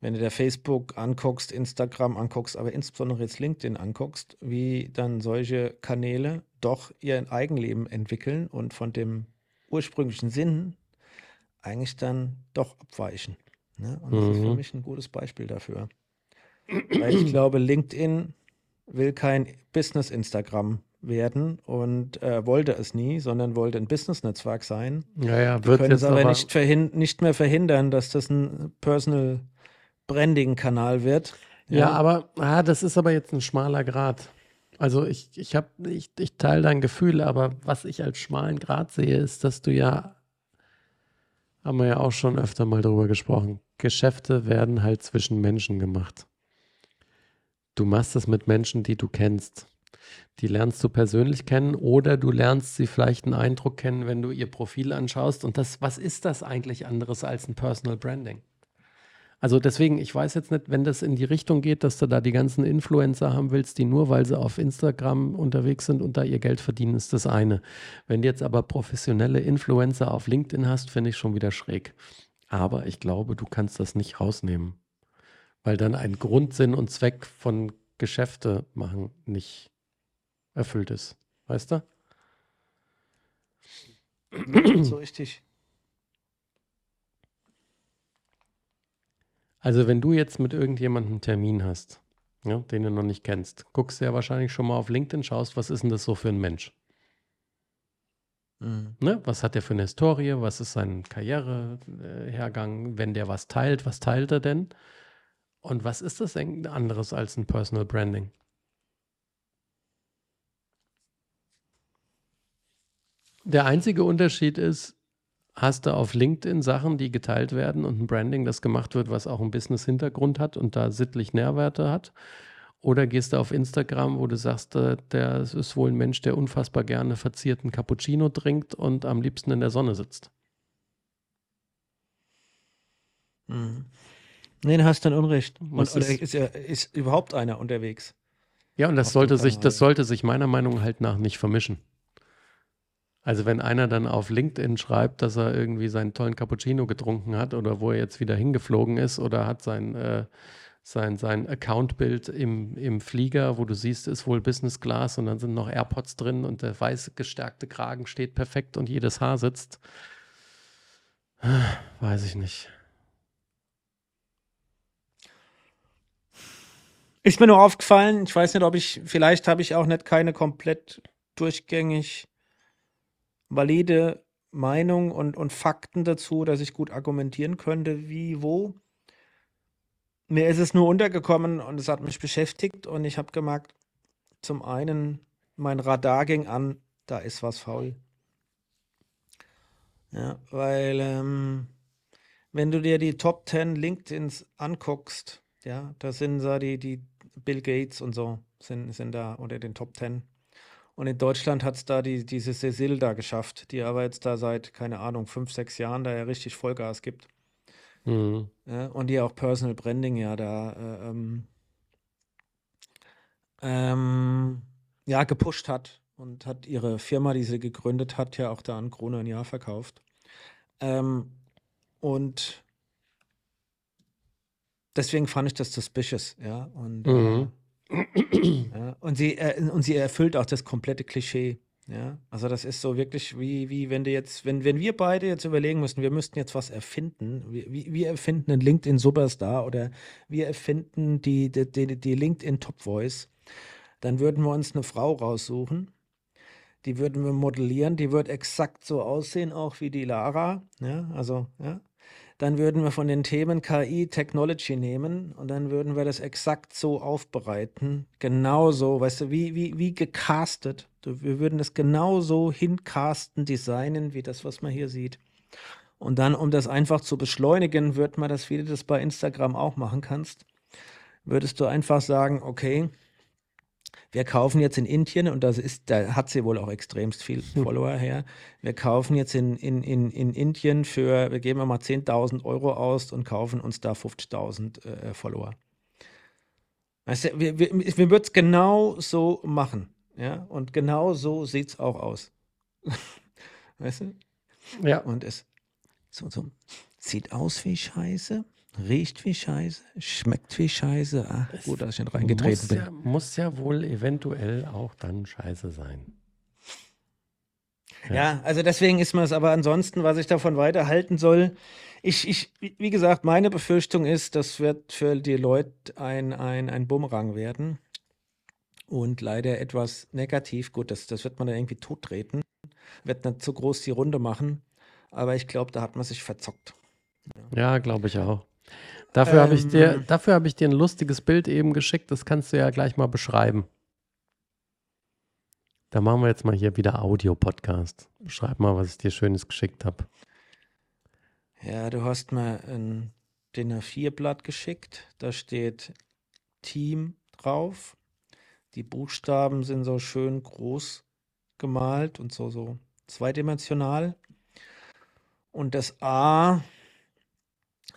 wenn du dir Facebook anguckst, Instagram anguckst, aber insbesondere jetzt LinkedIn anguckst, wie dann solche Kanäle doch ihr Eigenleben entwickeln und von dem ursprünglichen Sinn eigentlich dann doch abweichen. Ne? Und das ist für Mhm. mich ein gutes Beispiel dafür. Weil ich glaube, LinkedIn will kein Business-Instagram werden und äh, wollte es nie, sondern wollte ein Business-Netzwerk sein. Ja, ja, wird können es jetzt aber, aber, nicht, nicht mehr verhindern, dass das ein Personal Branding-Kanal wird. ja, aber ah, das ist aber jetzt ein schmaler Grad. Also ich, ich habe, ich, ich teile dein Gefühl, aber was ich als schmalen Grad sehe, ist, dass du ja, haben wir ja auch schon öfter mal drüber gesprochen, Geschäfte werden halt zwischen Menschen gemacht. Du machst es mit Menschen, die du kennst. Die lernst du persönlich kennen oder du lernst sie vielleicht einen Eindruck kennen, wenn du ihr Profil anschaust. Und das, was ist das eigentlich anderes als ein Personal Branding? Also deswegen, ich weiß jetzt nicht, wenn das in die Richtung geht, dass du da die ganzen Influencer haben willst, die nur, weil sie auf Instagram unterwegs sind und da ihr Geld verdienen, ist das eine. Wenn du jetzt aber professionelle Influencer auf LinkedIn hast, finde ich schon wieder schräg. Aber ich glaube, du kannst das nicht rausnehmen, weil dann ein Grundsinn und Zweck von Geschäfte machen nicht erfüllt ist. Weißt du? so richtig. Also wenn du jetzt mit irgendjemandem einen Termin hast, ja, den du noch nicht kennst, guckst du ja wahrscheinlich schon mal auf LinkedIn, schaust, was ist denn das so für ein Mensch? Mhm. Ne? Was hat der für eine Historie? Was ist sein Karrierehergang? Wenn der was teilt, was teilt er denn? Und was ist das anderes als ein Personal Branding? Der einzige Unterschied ist, hast du auf LinkedIn Sachen, die geteilt werden und ein Branding, das gemacht wird, was auch einen Business-Hintergrund hat und da sittlich Nährwerte hat? Oder gehst du auf Instagram, wo du sagst, äh, der ist wohl ein Mensch, der unfassbar gerne verzierten Cappuccino trinkt und am liebsten in der Sonne sitzt? Mhm. Nee, du hast dann Unrecht. Und, oder ist- ja, ist überhaupt einer unterwegs? Ja, und das sollte sich, das sollte sich meiner Meinung halt nach nicht vermischen. Also wenn einer dann auf LinkedIn schreibt, dass er irgendwie seinen tollen Cappuccino getrunken hat oder wo er jetzt wieder hingeflogen ist oder hat sein, äh, sein, sein Accountbild im, im Flieger, wo du siehst, ist wohl Business Class und dann sind noch AirPods drin und der weiße gestärkte Kragen steht perfekt und jedes Haar sitzt. Weiß ich nicht. Ist mir nur aufgefallen, ich weiß nicht, ob ich, vielleicht habe ich auch nicht keine komplett durchgängig valide Meinung und, und Fakten dazu, dass ich gut argumentieren könnte, wie, wo. Mir ist es nur untergekommen und es hat mich beschäftigt und ich habe gemerkt, zum einen, mein Radar ging an, da ist was faul. Ja, weil ähm, wenn du dir die Top 10 LinkedIns anguckst, ja, da sind da die, die Bill Gates und so sind, sind da unter den Top 10. Und in Deutschland hat es da die, diese Cecil da geschafft, die aber jetzt da seit, keine Ahnung, fünf, sechs Jahren da ja richtig Vollgas gibt. Mhm. Ja, und die auch Personal Branding ja da äh, ähm, ähm, ja, gepusht hat und hat ihre Firma, die sie gegründet hat, ja auch da an Krone ein Jahr verkauft. Ähm, und deswegen fand ich das suspicious, ja. Und, Mhm. äh, und, sie, äh, und sie erfüllt auch das komplette Klischee. Ja, also das ist so wirklich wie, wie wenn du jetzt, wenn, wenn wir beide jetzt überlegen müssen, wir müssten jetzt was erfinden. Wir, wir erfinden einen LinkedIn-Superstar oder wir erfinden die, die, die, die LinkedIn Top Voice, dann würden wir uns eine Frau raussuchen. Die würden wir modellieren, die wird exakt so aussehen, auch wie die Lara. Ja, also, ja. Dann würden wir von den Themen KI, Technology nehmen und dann würden wir das exakt so aufbereiten. Genauso, weißt du, wie, wie, wie gecastet. Wir würden das genauso hincasten, designen, wie das, was man hier sieht. Und dann, um das einfach zu beschleunigen, wird man das, wie du das bei Instagram auch machen kannst, würdest du einfach sagen, okay, wir kaufen jetzt in Indien, und das ist, da hat sie wohl auch extremst viel Follower her. Wir kaufen jetzt in, in, in, in Indien für, wir geben mal 10.000 Euro aus und kaufen uns da 50.000 äh, Follower. Weißt du, wir, wir, wir würden es genau so machen. Ja, und genau so sieht es auch aus. weißt du? Ja, Und es so, so, sieht aus wie Scheiße, riecht wie Scheiße, schmeckt wie Scheiße. Ah, gut, dass ich nicht reingetreten muss bin. ja, muss ja wohl eventuell auch dann scheiße sein. Ja, also deswegen ist mir es aber ansonsten, was ich davon weiterhalten soll. Ich, ich, wie gesagt, meine Befürchtung ist, das wird für die Leute ein, ein, ein Bumerang werden. und leider etwas negativ. Gut, das, das wird man dann irgendwie tottreten. Wird nicht zu groß die Runde machen. Aber ich glaube, da hat man sich verzockt. Ja, glaube ich auch. Dafür habe ich dir, Ähm. dafür habe ich dir ein lustiges Bild eben geschickt. Das kannst du ja gleich mal beschreiben. Da machen wir jetzt mal hier wieder Audio-Podcast. Schreib mal, was ich dir Schönes geschickt habe. Ja, du hast mir ein DIN A4-Blatt geschickt. Da steht Team drauf. Die Buchstaben sind so schön groß gemalt und so, so zweidimensional. Und das A,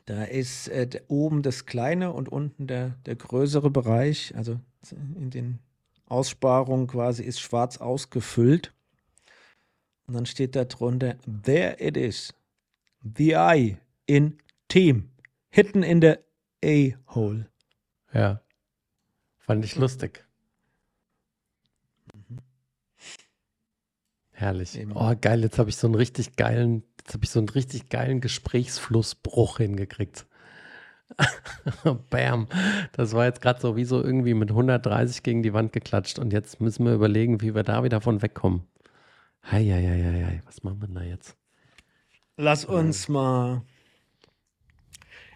da ist äh, oben das kleine und unten der, der größere Bereich. Also in den Aussparungen quasi ist schwarz ausgefüllt. Und dann steht da drunter, there it is. The I in Team. Hidden in the A-Hole. Ja. Fand ich lustig. Herrlich. Eben. Oh, geil. Jetzt habe ich so einen richtig geilen, jetzt habe ich so einen richtig geilen Gesprächsflussbruch hingekriegt. Bam. Das war jetzt gerade so wie so irgendwie mit 130 gegen die Wand geklatscht. Und jetzt müssen wir überlegen, wie wir da wieder von wegkommen. Heieieiei. Was machen wir da jetzt? Lass uns mal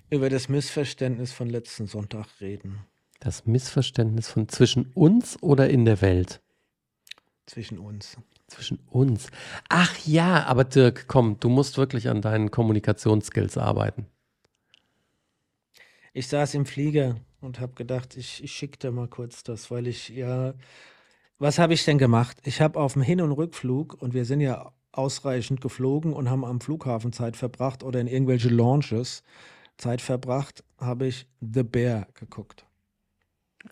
über das Missverständnis von letzten Sonntag reden. Das Missverständnis von zwischen uns oder in der Welt? Zwischen uns. Zwischen uns. Ach ja, aber Dirk, komm, du musst wirklich an deinen Kommunikationsskills arbeiten. Ich saß im Flieger und habe gedacht, ich, ich schicke dir mal kurz das, weil ich ja. Was habe ich denn gemacht? Ich habe auf dem Hin- und Rückflug, und wir sind ja ausreichend geflogen und haben am Flughafen Zeit verbracht oder in irgendwelche Launches Zeit verbracht, habe ich The Bear geguckt.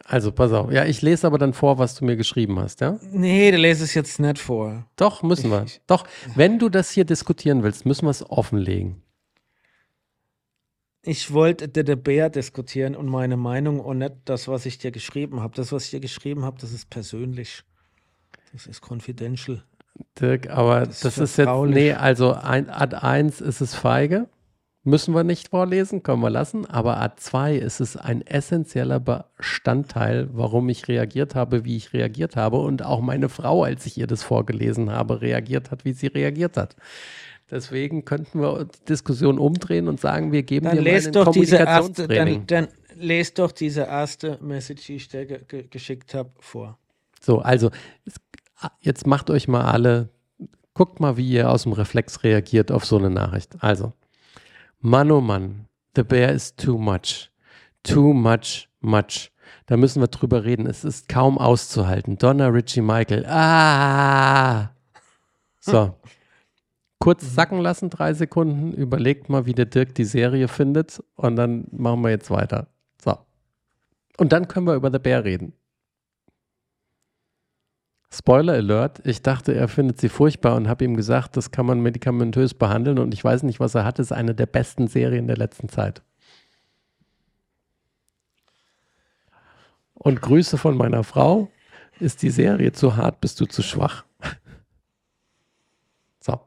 Also, pass auf. Ja, ich lese aber dann vor, was du mir geschrieben hast, ja? Nee, du lese es jetzt nicht vor. Doch, müssen wir. Ich- Doch, wenn du das hier diskutieren willst, müssen wir es offenlegen. Ich wollte The Bear diskutieren und meine Meinung und nicht das, was ich dir geschrieben habe. Das, was ich dir geschrieben habe, das ist persönlich. Das ist confidential. Dirk, aber Das das, ist jetzt, nee, also ein, Ad 1 ist es feige. Müssen wir nicht vorlesen, können wir lassen. Aber Art 2 ist es ein essentieller Bestandteil, warum ich reagiert habe, wie ich reagiert habe. Und auch meine Frau, als ich ihr das vorgelesen habe, reagiert hat, wie sie reagiert hat. Deswegen könnten wir die Diskussion umdrehen und sagen, wir geben Dann dir mal lest ein doch diese erste, dann, dann lest doch diese erste Message, die ich dir ge ge geschickt habe, vor. So, also es, jetzt macht euch mal alle, guckt mal, wie ihr aus dem Reflex reagiert auf so eine Nachricht. Also, Mann, oh Mann, the bear is too much. Too much, much. Da müssen wir drüber reden. Es ist kaum auszuhalten. Donna Richie Michael. Ah! So. Kurz sacken lassen, drei Sekunden. Überlegt mal, wie der Dirk die Serie findet. Und dann machen wir jetzt weiter. So. Und dann können wir über The Bear reden. Spoiler Alert, ich dachte, er findet sie furchtbar und habe ihm gesagt, das kann man medikamentös behandeln und ich weiß nicht, was er hat. ist eine der besten Serien der letzten Zeit. Und Grüße von meiner Frau. Ist die Serie zu hart, bist du zu schwach? So.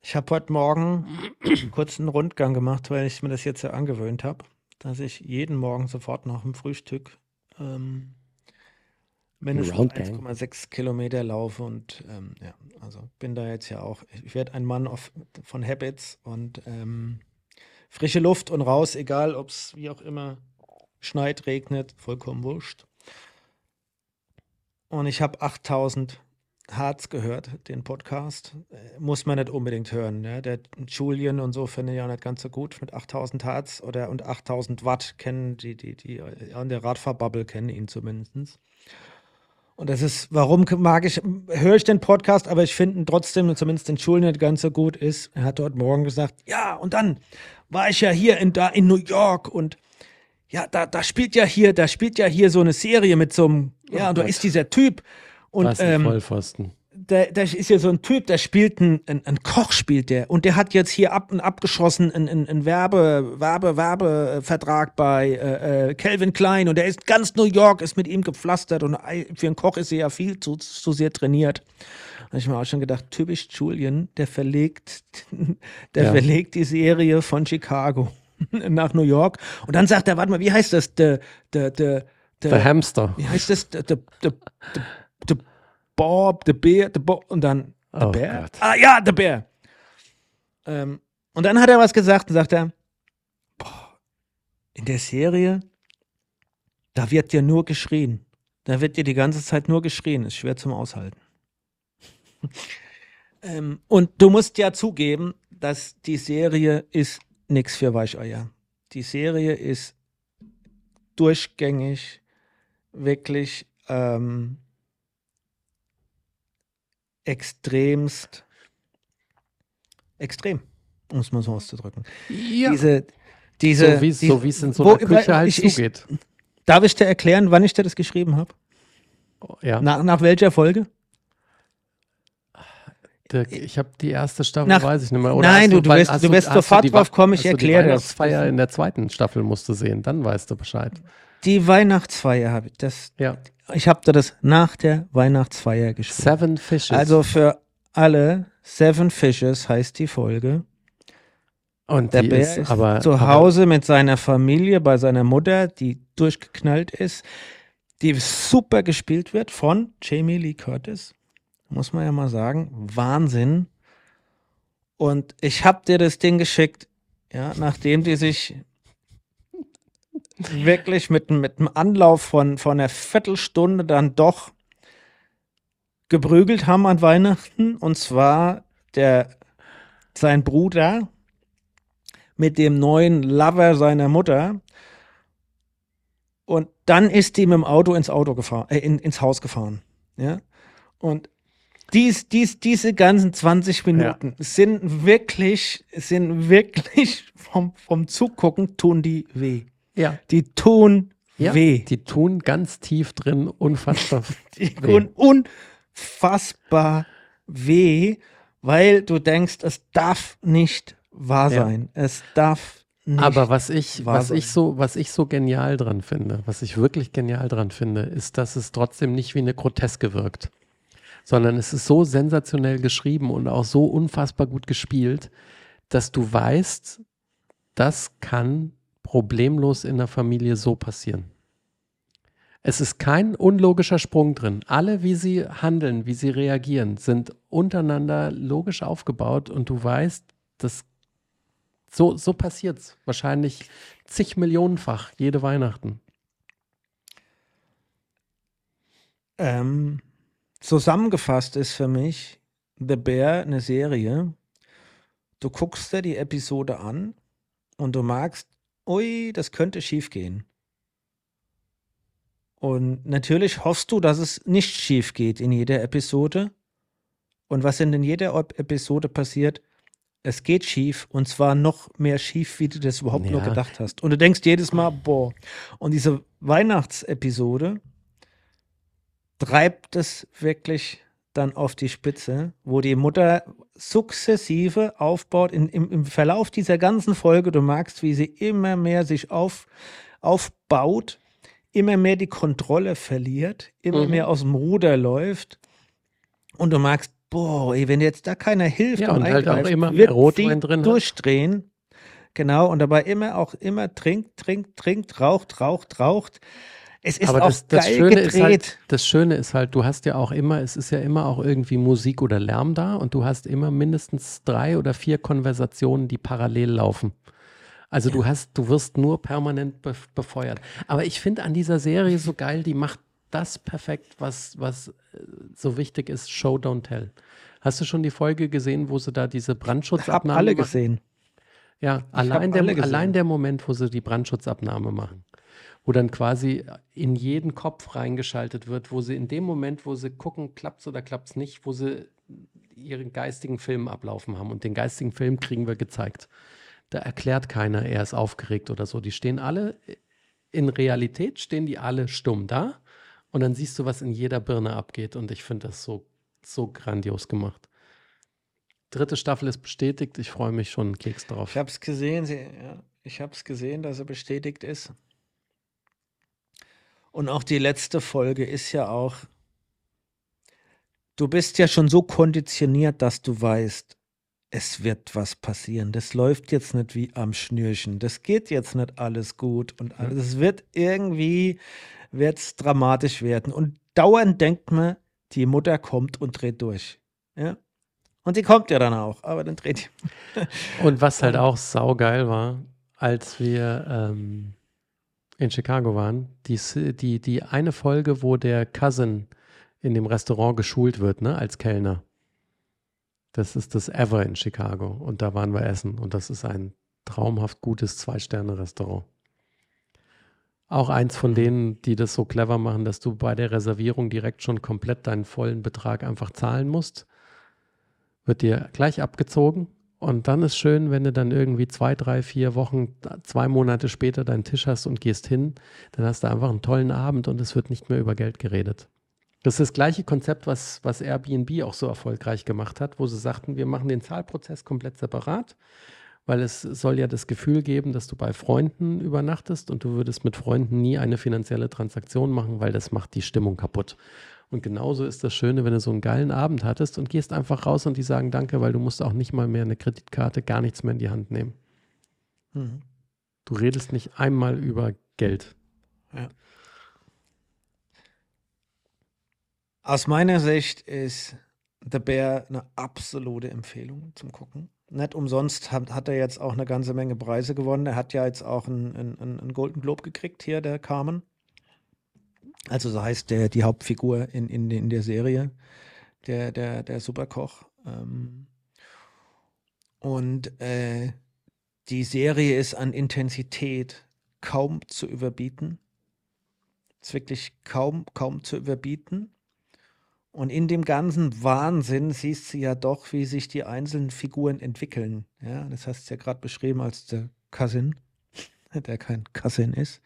Ich habe heute Morgen einen Rundgang gemacht, weil ich mir das jetzt ja angewöhnt habe, dass ich jeden Morgen sofort nach dem Frühstück ähm, mindestens Roundgang. 1,6 Kilometer laufe und ähm, ja, also bin da jetzt ja auch, ich werde ein Mann auf, von Habits und ähm, frische Luft und raus, egal ob es wie auch immer schneit, regnet, vollkommen wurscht. Und ich habe 8000 Harz gehört, den Podcast. Äh, Muss man nicht unbedingt hören. Ne? Der Julian und so finde ich auch nicht ganz so gut mit 8000 Hertz oder und 8000 Watt kennen die, die, die an der Radfahrbubble kennen ihn zumindest. Und das ist, warum mag ich, höre ich den Podcast, aber ich finde ihn trotzdem, zumindest den Julian nicht ganz so gut ist. Er hat dort morgen gesagt, ja, und dann war ich ja hier in, da in New York und ja, da, da spielt ja hier, da spielt ja hier so eine Serie mit so einem, ja, und da ist dieser Typ. Und Was ein ähm, Vollpfosten. Da, da ist ja so ein Typ, der spielt ein, ein, Koch spielt der und der hat jetzt hier ab, ein abgeschossen einen, einen, einen Werbe, Werbe, Werbevertrag bei äh, äh, Calvin Klein und der ist ganz New York, ist mit ihm gepflastert und für einen Koch ist er ja viel zu, zu sehr trainiert. Habe ich mir auch schon gedacht, typisch Julian, der verlegt, der Ja. verlegt die Serie von Chicago nach New York und dann sagt er, warte mal, wie heißt das? The, the, the, Der Hamster. wie heißt das? Der, der, der, der, der Bob, der Bär, der Bob und dann der Oh Bär. Gott. Ah ja, der Bär. Ähm, und dann hat er was gesagt und sagt er, boah, in der Serie, da wird ja nur geschrien. Da wird dir die ganze Zeit nur geschrien. Ist schwer zum Aushalten. ähm, und du musst ja zugeben, dass die Serie ist nichts für Weicheier. Die Serie ist durchgängig, wirklich ähm, extremst extrem, um es mal so auszudrücken. Ja. Diese, diese, so wie es diese- so wie's in so wo- einer Küche halt ich, ich, zugeht. Darf ich dir erklären, wann ich dir das geschrieben habe? ja. Nach, nach welcher Folge? Dirk, ich habe die erste Staffel, Nach- weiß ich nicht mehr. Nein, hast du- du weil- wirst- du wirst sofort drauf kommen, ich erkläre das. Weihnachtsfeier in der zweiten Staffel musst du sehen, dann weißt du Bescheid. Die Weihnachtsfeier habe ich. Das, Ja. ich habe dir das nach der Weihnachtsfeier geschrieben. Seven Fishes. Also für alle Seven Fishes heißt die Folge. und Der Bär ist, ist aber, zu aber Hause mit seiner Familie bei seiner Mutter, die durchgeknallt ist, die super gespielt wird von Jamie Lee Curtis. Muss man ja mal sagen. Wahnsinn. Und ich habe dir das Ding geschickt, ja, nachdem die sich wirklich mit, mit einem Anlauf von, von einer Viertelstunde dann doch geprügelt haben an Weihnachten. Und zwar der, sein Bruder mit dem neuen Lover seiner Mutter. Und dann ist die mit dem Auto ins Auto gefahren, äh, in, ins Haus gefahren. Ja. Und dies, dies, diese ganzen 20 Minuten sind wirklich, sind wirklich vom, vom Zugucken tun die weh. Ja, Die tun ja, weh. die tun ganz tief drin unfassbar. Die weh. tun unfassbar weh, weil du denkst, es darf nicht wahr Ja. sein. Es darf nicht. Aber was ich, wahr was ich sein. so, was ich so genial dran finde, was ich wirklich genial dran finde, ist, dass es trotzdem nicht wie eine Groteske wirkt, sondern es ist so sensationell geschrieben und auch so unfassbar gut gespielt, dass du weißt, das kann problemlos in der Familie so passieren. Es ist kein unlogischer Sprung drin. Alle, wie sie handeln, wie sie reagieren, sind untereinander logisch aufgebaut und du weißt, das so, so passiert's. Wahrscheinlich zig Millionenfach jede Weihnachten. Ähm, zusammengefasst ist für mich The Bear eine Serie. Du guckst dir die Episode an und du magst, ui, das könnte schief gehen. Und natürlich hoffst du, dass es nicht schief geht in jeder Episode. Und was in jeder Ep- Episode passiert, es geht schief und zwar noch mehr schief, wie du das überhaupt nur Ja. gedacht hast. Und du denkst jedes Mal, boah. Und diese Weihnachtsepisode treibt es wirklich dann auf die Spitze, wo die Mutter sukzessive aufbaut in, im, im Verlauf dieser ganzen Folge. Du magst, wie sie immer mehr sich auf, aufbaut, immer mehr die Kontrolle verliert, immer Mhm. mehr aus dem Ruder läuft. Und du magst, boah, ey, wenn jetzt da keiner hilft Ja, und halt auch immer mehr wird Rotwein drin hat. durchdrehen. Genau, und dabei immer auch immer trinkt, trinkt, trinkt, raucht, raucht, raucht. Es ist Aber auch das, das, geil Schöne gedreht. ist halt, das Schöne ist halt, du hast ja auch immer, es ist ja immer auch irgendwie Musik oder Lärm da und du hast immer mindestens drei oder vier Konversationen, die parallel laufen. Also du hast, du wirst nur permanent be befeuert. Aber ich finde an dieser Serie so geil, die macht das perfekt, was, was äh, so wichtig ist, Show, don't tell. Hast du schon die Folge gesehen, wo sie da diese Ich habe Brandschutzabnahme alle machen? gesehen. Ja, hab allein alle der, gesehen. allein der Moment, wo sie die Brandschutzabnahme machen, wo dann quasi in jeden Kopf reingeschaltet wird, wo sie in dem Moment, wo sie gucken, klappt's oder klappt's nicht, wo sie ihren geistigen Film ablaufen haben. Und den geistigen Film kriegen wir gezeigt. Da erklärt keiner, er ist aufgeregt oder so. Die stehen alle, in Realität stehen die alle stumm da. Und dann siehst du, was in jeder Birne abgeht. Und ich finde das so, so grandios gemacht. Dritte Staffel ist bestätigt. Ich freue mich schon einen Keks drauf. Ich habe es gesehen, sie, ja, ich habe es gesehen, dass er bestätigt ist. Und auch die letzte Folge ist ja auch. Du bist ja schon so konditioniert, dass du weißt, es wird was passieren. Das läuft jetzt nicht wie am Schnürchen. Das geht jetzt nicht alles gut und alles. Es wird irgendwie, wird es dramatisch werden. Und dauernd denkt man, die Mutter kommt und dreht durch. Ja? Und sie kommt ja dann auch, aber dann dreht die. und was halt auch saugeil war, als wir ähm, in Chicago waren, die, die, die eine Folge, wo der Cousin in dem Restaurant geschult wird, ne, als Kellner. Das ist das Ever in Chicago. Und da waren wir essen. Und das ist ein traumhaft gutes Zwei-Sterne-Restaurant. Auch eins von denen, die das so clever machen, dass du bei der Reservierung direkt schon komplett deinen vollen Betrag einfach zahlen musst. Wird dir gleich abgezogen. Und dann ist schön, wenn du dann irgendwie zwei, drei, vier Wochen, zwei Monate später deinen Tisch hast und gehst hin, dann hast du einfach einen tollen Abend und es wird nicht mehr über Geld geredet. Das ist das gleiche Konzept, was, was Airbnb auch so erfolgreich gemacht hat, wo sie sagten, wir machen den Zahlprozess komplett separat weil es soll ja das Gefühl geben, dass du bei Freunden übernachtest und du würdest mit Freunden nie eine finanzielle Transaktion machen, weil das macht die Stimmung kaputt. Und genauso ist das Schöne, wenn du so einen geilen Abend hattest und gehst einfach raus und die sagen Danke, weil du musst auch nicht mal mehr eine Kreditkarte, gar nichts mehr in die Hand nehmen. Mhm. Du redest nicht einmal über Geld. Ja. Aus meiner Sicht ist The Bear eine absolute Empfehlung zum Gucken nicht umsonst hat, hat er jetzt auch eine ganze Menge Preise gewonnen. Er hat ja jetzt auch einen, einen, einen Golden Globe gekriegt hier, der Carmen. Also so heißt der die Hauptfigur in, in, in der Serie, der, der, der Superkoch. Ähm, und äh, die Serie ist an Intensität kaum zu überbieten. Ist wirklich kaum, kaum zu überbieten. Und in dem ganzen Wahnsinn siehst du ja doch, wie sich die einzelnen Figuren entwickeln. Ja, das hast du ja gerade beschrieben als der Cousin, der kein Cousin ist,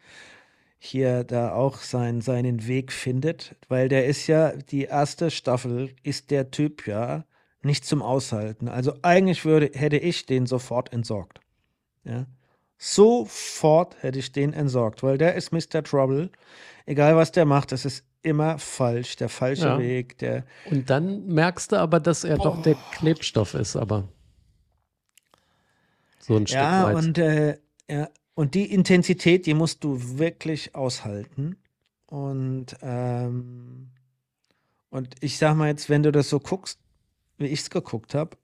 hier da auch sein, seinen Weg findet, weil der ist ja, die erste Staffel ist der Typ ja nicht zum Aushalten. Also eigentlich würde, hätte ich den sofort entsorgt. Ja. Sofort hätte ich den entsorgt, weil der ist Mr. Trouble. Egal was der macht, das ist immer falsch, der falsche ja. Weg. Der und dann merkst du aber, dass er oh. doch der Klebstoff ist, aber so ein Stück ja, weit. Und, äh, ja, und die Intensität, die musst du wirklich aushalten. Und, ähm, und ich sag mal jetzt, wenn du das so guckst, wie ich es geguckt habe,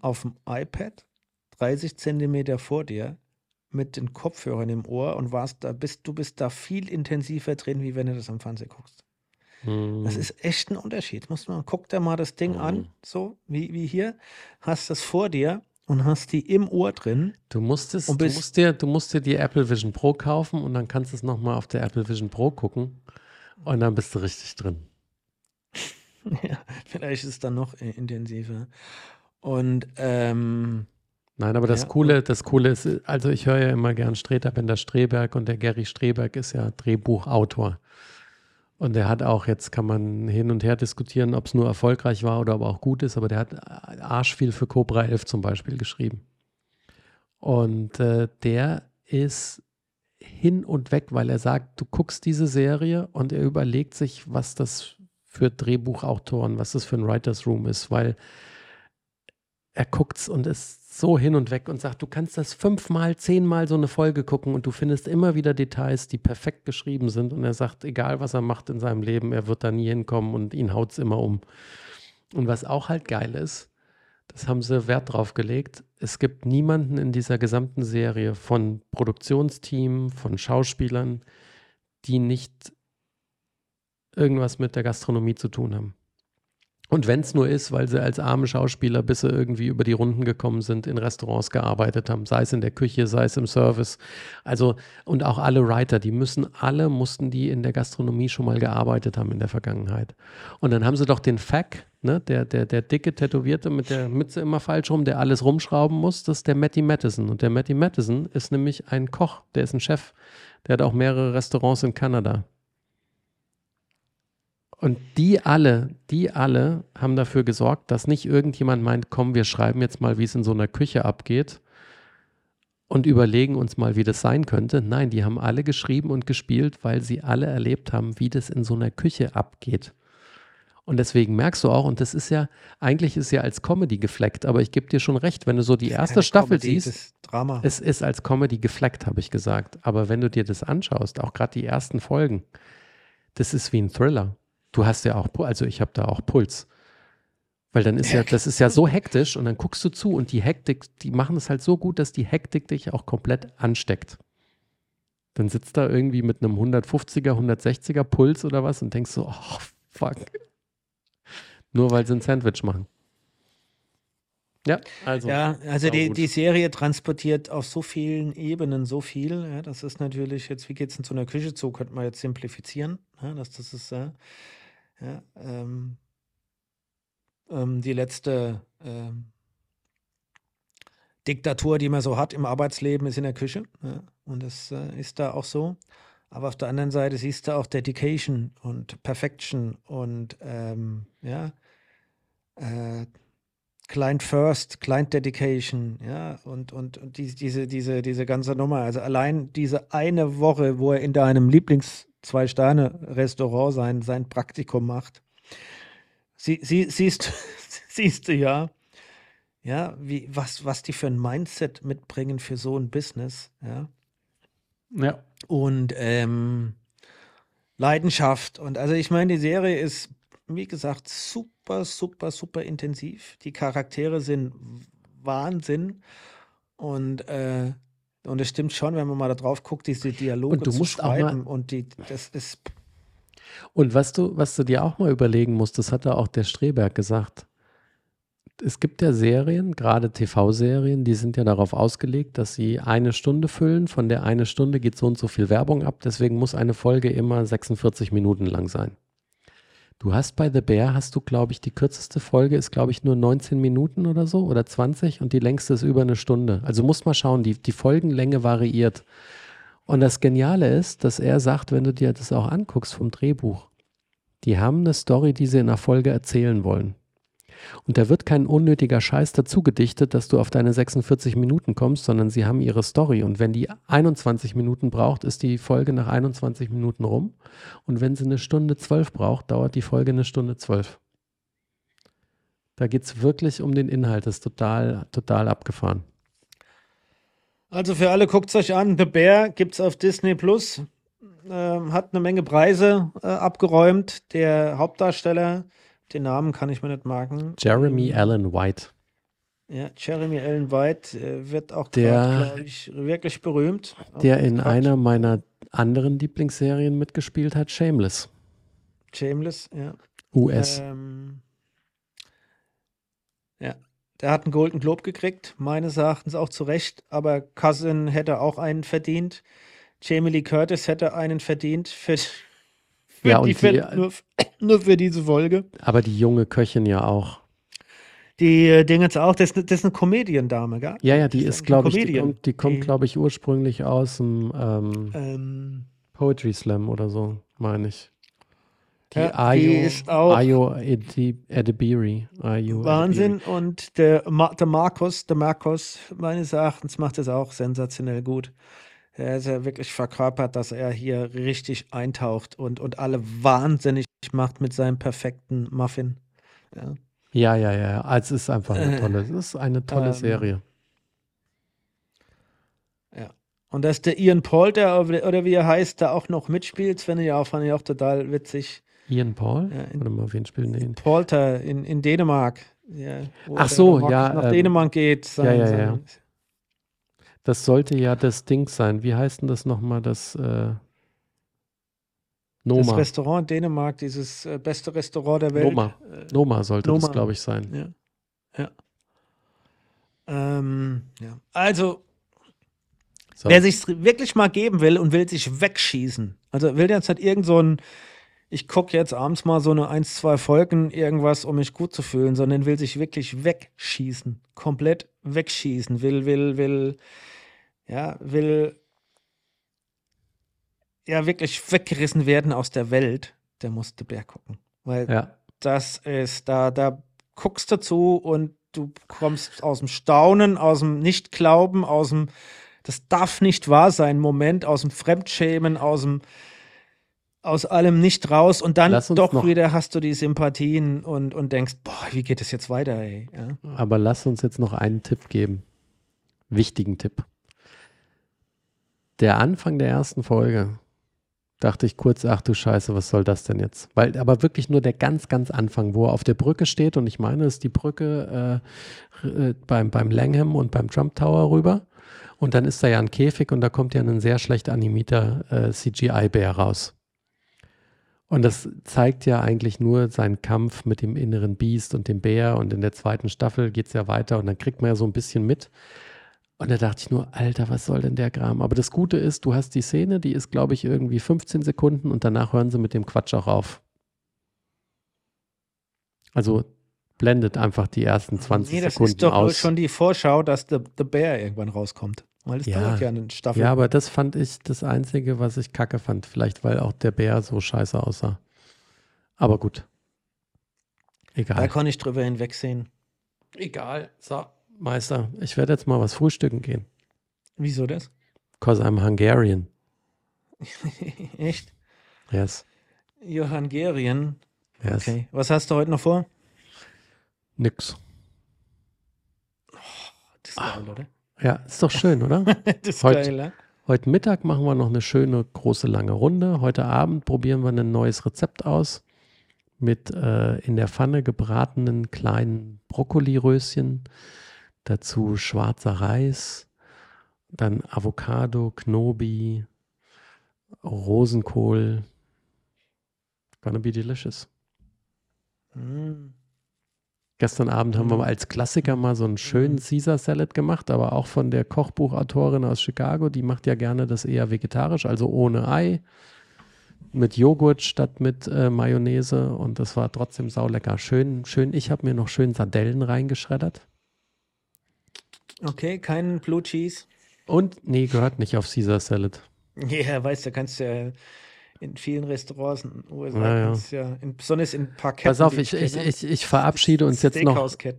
auf dem iPad, 30 Zentimeter vor dir, mit den Kopfhörern im Ohr und warst da, bist, du bist da viel intensiver drin, wie wenn du das am Fernsehen guckst. Mhm. Das ist echt ein Unterschied. Muss man, guck dir mal das Ding mhm. an, so wie, wie hier, hast das vor dir und hast die im Ohr drin. Du musstest, du musst dir, du musst dir die Apple Vision Pro kaufen und dann kannst du es nochmal auf der Apple Vision Pro gucken und dann bist du richtig drin. ja, vielleicht ist es dann noch intensiver. Und ähm, Nein, aber das ja. Coole, das Coole ist, also ich höre ja immer gern Streter Bender Streberg und der Gary Streberg ist ja Drehbuchautor. Und der hat auch, jetzt kann man hin und her diskutieren, ob es nur erfolgreich war oder ob auch gut ist, aber der hat arsch viel für Cobra 11 zum Beispiel geschrieben. Und äh, der ist hin und weg, weil er sagt, du guckst diese Serie und er überlegt sich, was das für Drehbuchautoren, was das für ein Writers Room ist, weil er guckt es und ist so hin und weg und sagt, du kannst das fünfmal, zehnmal so eine Folge gucken und du findest immer wieder Details, die perfekt geschrieben sind. Und er sagt, egal was er macht in seinem Leben, er wird da nie hinkommen und ihn haut es immer um. Und was auch halt geil ist, das haben sie Wert drauf gelegt. Es gibt niemanden in dieser gesamten Serie von Produktionsteam, von Schauspielern, die nicht irgendwas mit der Gastronomie zu tun haben. Und wenn es nur ist, weil sie als arme Schauspieler, bis sie irgendwie über die Runden gekommen sind, in Restaurants gearbeitet haben, sei es in der Küche, sei es im Service. Also, und auch alle Writer, die müssen, alle mussten die in der Gastronomie schon mal gearbeitet haben in der Vergangenheit. Und dann haben sie doch den Fack, ne, der, der, der dicke Tätowierte mit der Mütze immer falsch rum, der alles rumschrauben muss, das ist der Matty Matheson. Und der Matty Matheson ist nämlich ein Koch, der ist ein Chef. Der hat auch mehrere Restaurants in Kanada. Und die alle, die alle haben dafür gesorgt, dass nicht irgendjemand meint, komm, wir schreiben jetzt mal, wie es in so einer Küche abgeht und überlegen uns mal, wie das sein könnte. Nein, die haben alle geschrieben und gespielt, weil sie alle erlebt haben, wie das in so einer Küche abgeht. Und deswegen merkst du auch, und das ist ja, eigentlich ist ja als Comedy gefleckt, aber ich gebe dir schon recht, wenn du so die erste Staffel Comedy, siehst, Drama. es ist als Comedy gefleckt, habe ich gesagt. Aber wenn du dir das anschaust, auch gerade die ersten Folgen, das ist wie ein Thriller. Du hast ja auch, also ich habe da auch Puls. Weil dann ist ja, das ist ja so hektisch und dann guckst du zu und die Hektik, die machen es halt so gut, dass die Hektik dich auch komplett ansteckt. Dann sitzt da irgendwie mit einem 150er, 160er Puls oder was und denkst so, oh, fuck. Nur weil sie ein Sandwich machen. Ja, also. Ja, also die, die Serie transportiert auf so vielen Ebenen so viel. Ja, das ist natürlich jetzt, wie geht es in so einer Küche zu, könnte man jetzt simplifizieren. Ja, das, das ist äh, ja, ähm, ähm, die letzte ähm, Diktatur, die man so hat im Arbeitsleben, ist in der Küche. Ja, und das äh, ist da auch so. Aber auf der anderen Seite siehst du auch Dedication und Perfection und ähm, ja, äh, Client First, Client Dedication, ja, und, und, und die, diese, diese, diese ganze Nummer. Also allein diese eine Woche, wo er in deinem Lieblings-Zwei-Sterne-Restaurant sein, sein Praktikum macht. Sie, sie, siehst, siehst du ja, ja, wie, was, was die für ein Mindset mitbringen für so ein Business, ja. Ja. Und ähm, Leidenschaft. Und also ich meine, die Serie ist, wie gesagt, super, super, super intensiv. Die Charaktere sind Wahnsinn. Und, äh, und es stimmt schon, wenn man mal da drauf guckt, diese Dialoge Und du zu musst auch mal- schreiben. Und die, das ist, Und was du, was du dir auch mal überlegen musst, das hat ja auch der Streberg gesagt. Es gibt ja Serien, gerade TV-Serien, die sind ja darauf ausgelegt, dass sie eine Stunde füllen. Von der eine Stunde geht so und so viel Werbung ab. Deswegen muss eine Folge immer 46 Minuten lang sein. Du hast bei The Bear, hast du, glaube ich, die kürzeste Folge ist, glaube ich, nur 19 Minuten oder so oder 20 und die längste ist über eine Stunde. Also muss mal schauen, die, die Folgenlänge variiert. Und das Geniale ist, dass er sagt, wenn du dir das auch anguckst vom Drehbuch, die haben eine Story, die sie in einer Folge erzählen wollen. Und da wird kein unnötiger Scheiß dazu gedichtet, dass du auf deine 46 Minuten kommst, sondern sie haben ihre Story. Und wenn die 21 Minuten braucht, ist die Folge nach 21 Minuten rum. Und wenn sie eine Stunde 12 braucht, dauert die Folge eine Stunde 12. Da geht es wirklich um den Inhalt. Das ist total, total abgefahren. Also für alle, guckt es euch an. The Bear gibt es auf Disney Plus. Ähm, hat eine Menge Preise äh, abgeräumt. Der Hauptdarsteller, den Namen kann ich mir nicht merken. Jeremy Ähm, Allen White. Ja, Jeremy Allen White äh, wird auch glaube ich, wirklich berühmt. Der in grad einer meiner anderen Lieblingsserien mitgespielt hat, Shameless. Shameless, ja. US. Ähm, ja, der hat einen Golden Globe gekriegt, meines Erachtens auch zu Recht, aber Cousin hätte auch einen verdient. Jamie Lee Curtis hätte einen verdient für, für Ja, die, für, die- nur, nur für diese Folge. Aber die junge Köchin ja auch. Die äh, Dingens auch, das, ist eine- das ist eine Comedian-Dame, gell? Ja, ja, die Das ist, glaube ich, die kommt, die kommt Die- glaube ich, ursprünglich aus dem ähm, Ähm, Poetry Slam oder so, meine ich. Die Ja, Ayo, die ist auch- Ayo Edi- Edebiri. Ayo Wahnsinn. Edebiri. Und der, der Markus, der Markus, meines Erachtens macht es auch sensationell gut. Er ist ja wirklich verkörpert, dass er hier richtig eintaucht und, und alle wahnsinnig macht mit seinem perfekten Muffin. Ja. Ja, ja, ja. Also es ist einfach eine Äh, tolle, es ist eine tolle ähm, Serie. Und dass der Ian Polter oder wie er heißt, da auch noch mitspielt, finde ich auch, fand ich auch total witzig. Ian Paul? Ja, in- Warte mal, wen spielen die? Polter in, in Dänemark. Ja, Ach der so, ja, Nach ähm, Dänemark geht. ja, ja, sein- ja. Das sollte ja das Ding sein. Wie heißt denn das nochmal? Das äh, Das Noma. Restaurant in Dänemark, dieses äh, beste Restaurant der Welt. Noma. Äh, Noma sollte das, Noma. glaube ich, sein. Ja. Ja. Ähm, ja. Also, So. wer sich wirklich mal geben will und will sich wegschießen, also will jetzt halt irgend so ein, ich gucke jetzt abends mal so eine eins, zwei Folgen irgendwas, um mich gut zu fühlen, sondern will sich wirklich wegschießen, komplett wegschießen, will, will, will, ja, will ja wirklich weggerissen werden aus der Welt, der musste Bär gucken. Weil Ja. das ist, da, da guckst du zu und du kommst aus dem Staunen, aus dem Nichtglauben, aus dem, das darf nicht wahr sein, Moment, aus dem Fremdschämen, aus dem, aus allem nicht raus und dann doch wieder hast du die Sympathien und, und denkst, boah, wie geht es jetzt weiter, ey? Ja. Aber lass uns jetzt noch einen Tipp geben. Wichtigen Tipp. Der Anfang der ersten Folge, dachte ich kurz, ach du Scheiße, was soll das denn jetzt? Weil aber wirklich nur der ganz, ganz Anfang, wo er auf der Brücke steht und ich meine, es ist die Brücke äh, äh, beim, beim Langham und beim Trump Tower rüber. Und dann ist da ja ein Käfig und da kommt ja ein sehr schlecht animierter äh, CGI-Bär raus. Und das zeigt ja eigentlich nur seinen Kampf mit dem inneren Biest und dem Bär. Und in der zweiten Staffel geht es ja weiter und dann kriegt man ja so ein bisschen mit. Und da dachte ich nur, Alter, was soll denn der Kram? Aber das Gute ist, du hast die Szene, die ist, glaube ich, irgendwie 15 Sekunden und danach hören sie mit dem Quatsch auch auf. Also blendet einfach die ersten 20 nee, das Sekunden ist doch aus. schon die Vorschau, dass The, The Bear irgendwann rauskommt. Weil es Ja. dauert ja eine Staffel. Ja, aber das fand ich das Einzige, was ich kacke fand. Vielleicht, weil auch der Bär so scheiße aussah. Aber gut. da Egal. kann ich drüber hinwegsehen. Egal. So, Meister, ich werde jetzt mal was frühstücken gehen. Wieso das? Cause I'm Hungarian. Echt? Yes. You're Hungarian. Yes. Okay. Was hast du heute noch vor? Nix. Das ist geil, oder? Ja, ist doch schön, oder? das ist Heute- geil, ja? Heute Mittag machen wir noch eine schöne, große, lange Runde. Heute Abend probieren wir ein neues Rezept aus mit äh, in der Pfanne gebratenen kleinen Brokkoliröschen, dazu schwarzer Reis, dann Avocado, Knobi, Rosenkohl. Gonna be delicious. Mm. Gestern Abend haben wir mal als Klassiker mal so einen schönen Caesar Salad gemacht, aber auch von der Kochbuchautorin aus Chicago, die macht ja gerne das eher vegetarisch, also ohne Ei, mit Joghurt statt mit äh, Mayonnaise und das war trotzdem saulecker. Schön, schön, ich habe mir noch schön Sardellen reingeschreddert. Okay, kein Blue Cheese. Und nee, gehört nicht auf Caesar Salad. Ja, weißt du, kannst ja in vielen Restaurants in den USA, Ja, ja. in, besonders in ein paar Ketten. Pass auf, ich, ich, ich, ich verabschiede uns jetzt noch. Ja,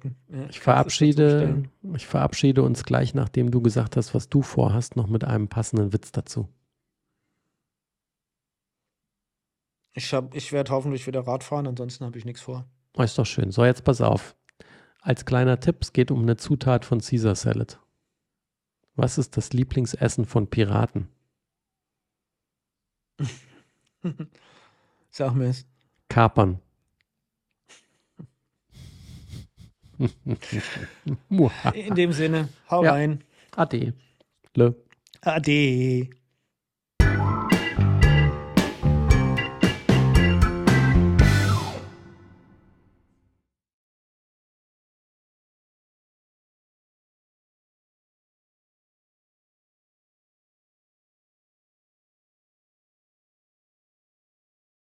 Ich verabschiede, ich verabschiede uns gleich, nachdem du gesagt hast, was du vorhast, noch mit einem passenden Witz dazu. Ich, hab- ich werde hoffentlich wieder Rad fahren, ansonsten habe ich nichts vor. Oh, ist doch schön. So, jetzt pass auf. Als kleiner Tipp, es geht um eine Zutat von Caesar Salad. Was ist das Lieblingsessen von Piraten? Sag mir es. Kapern. In dem Sinne, hau Ja. rein. Ade. Le. Ade.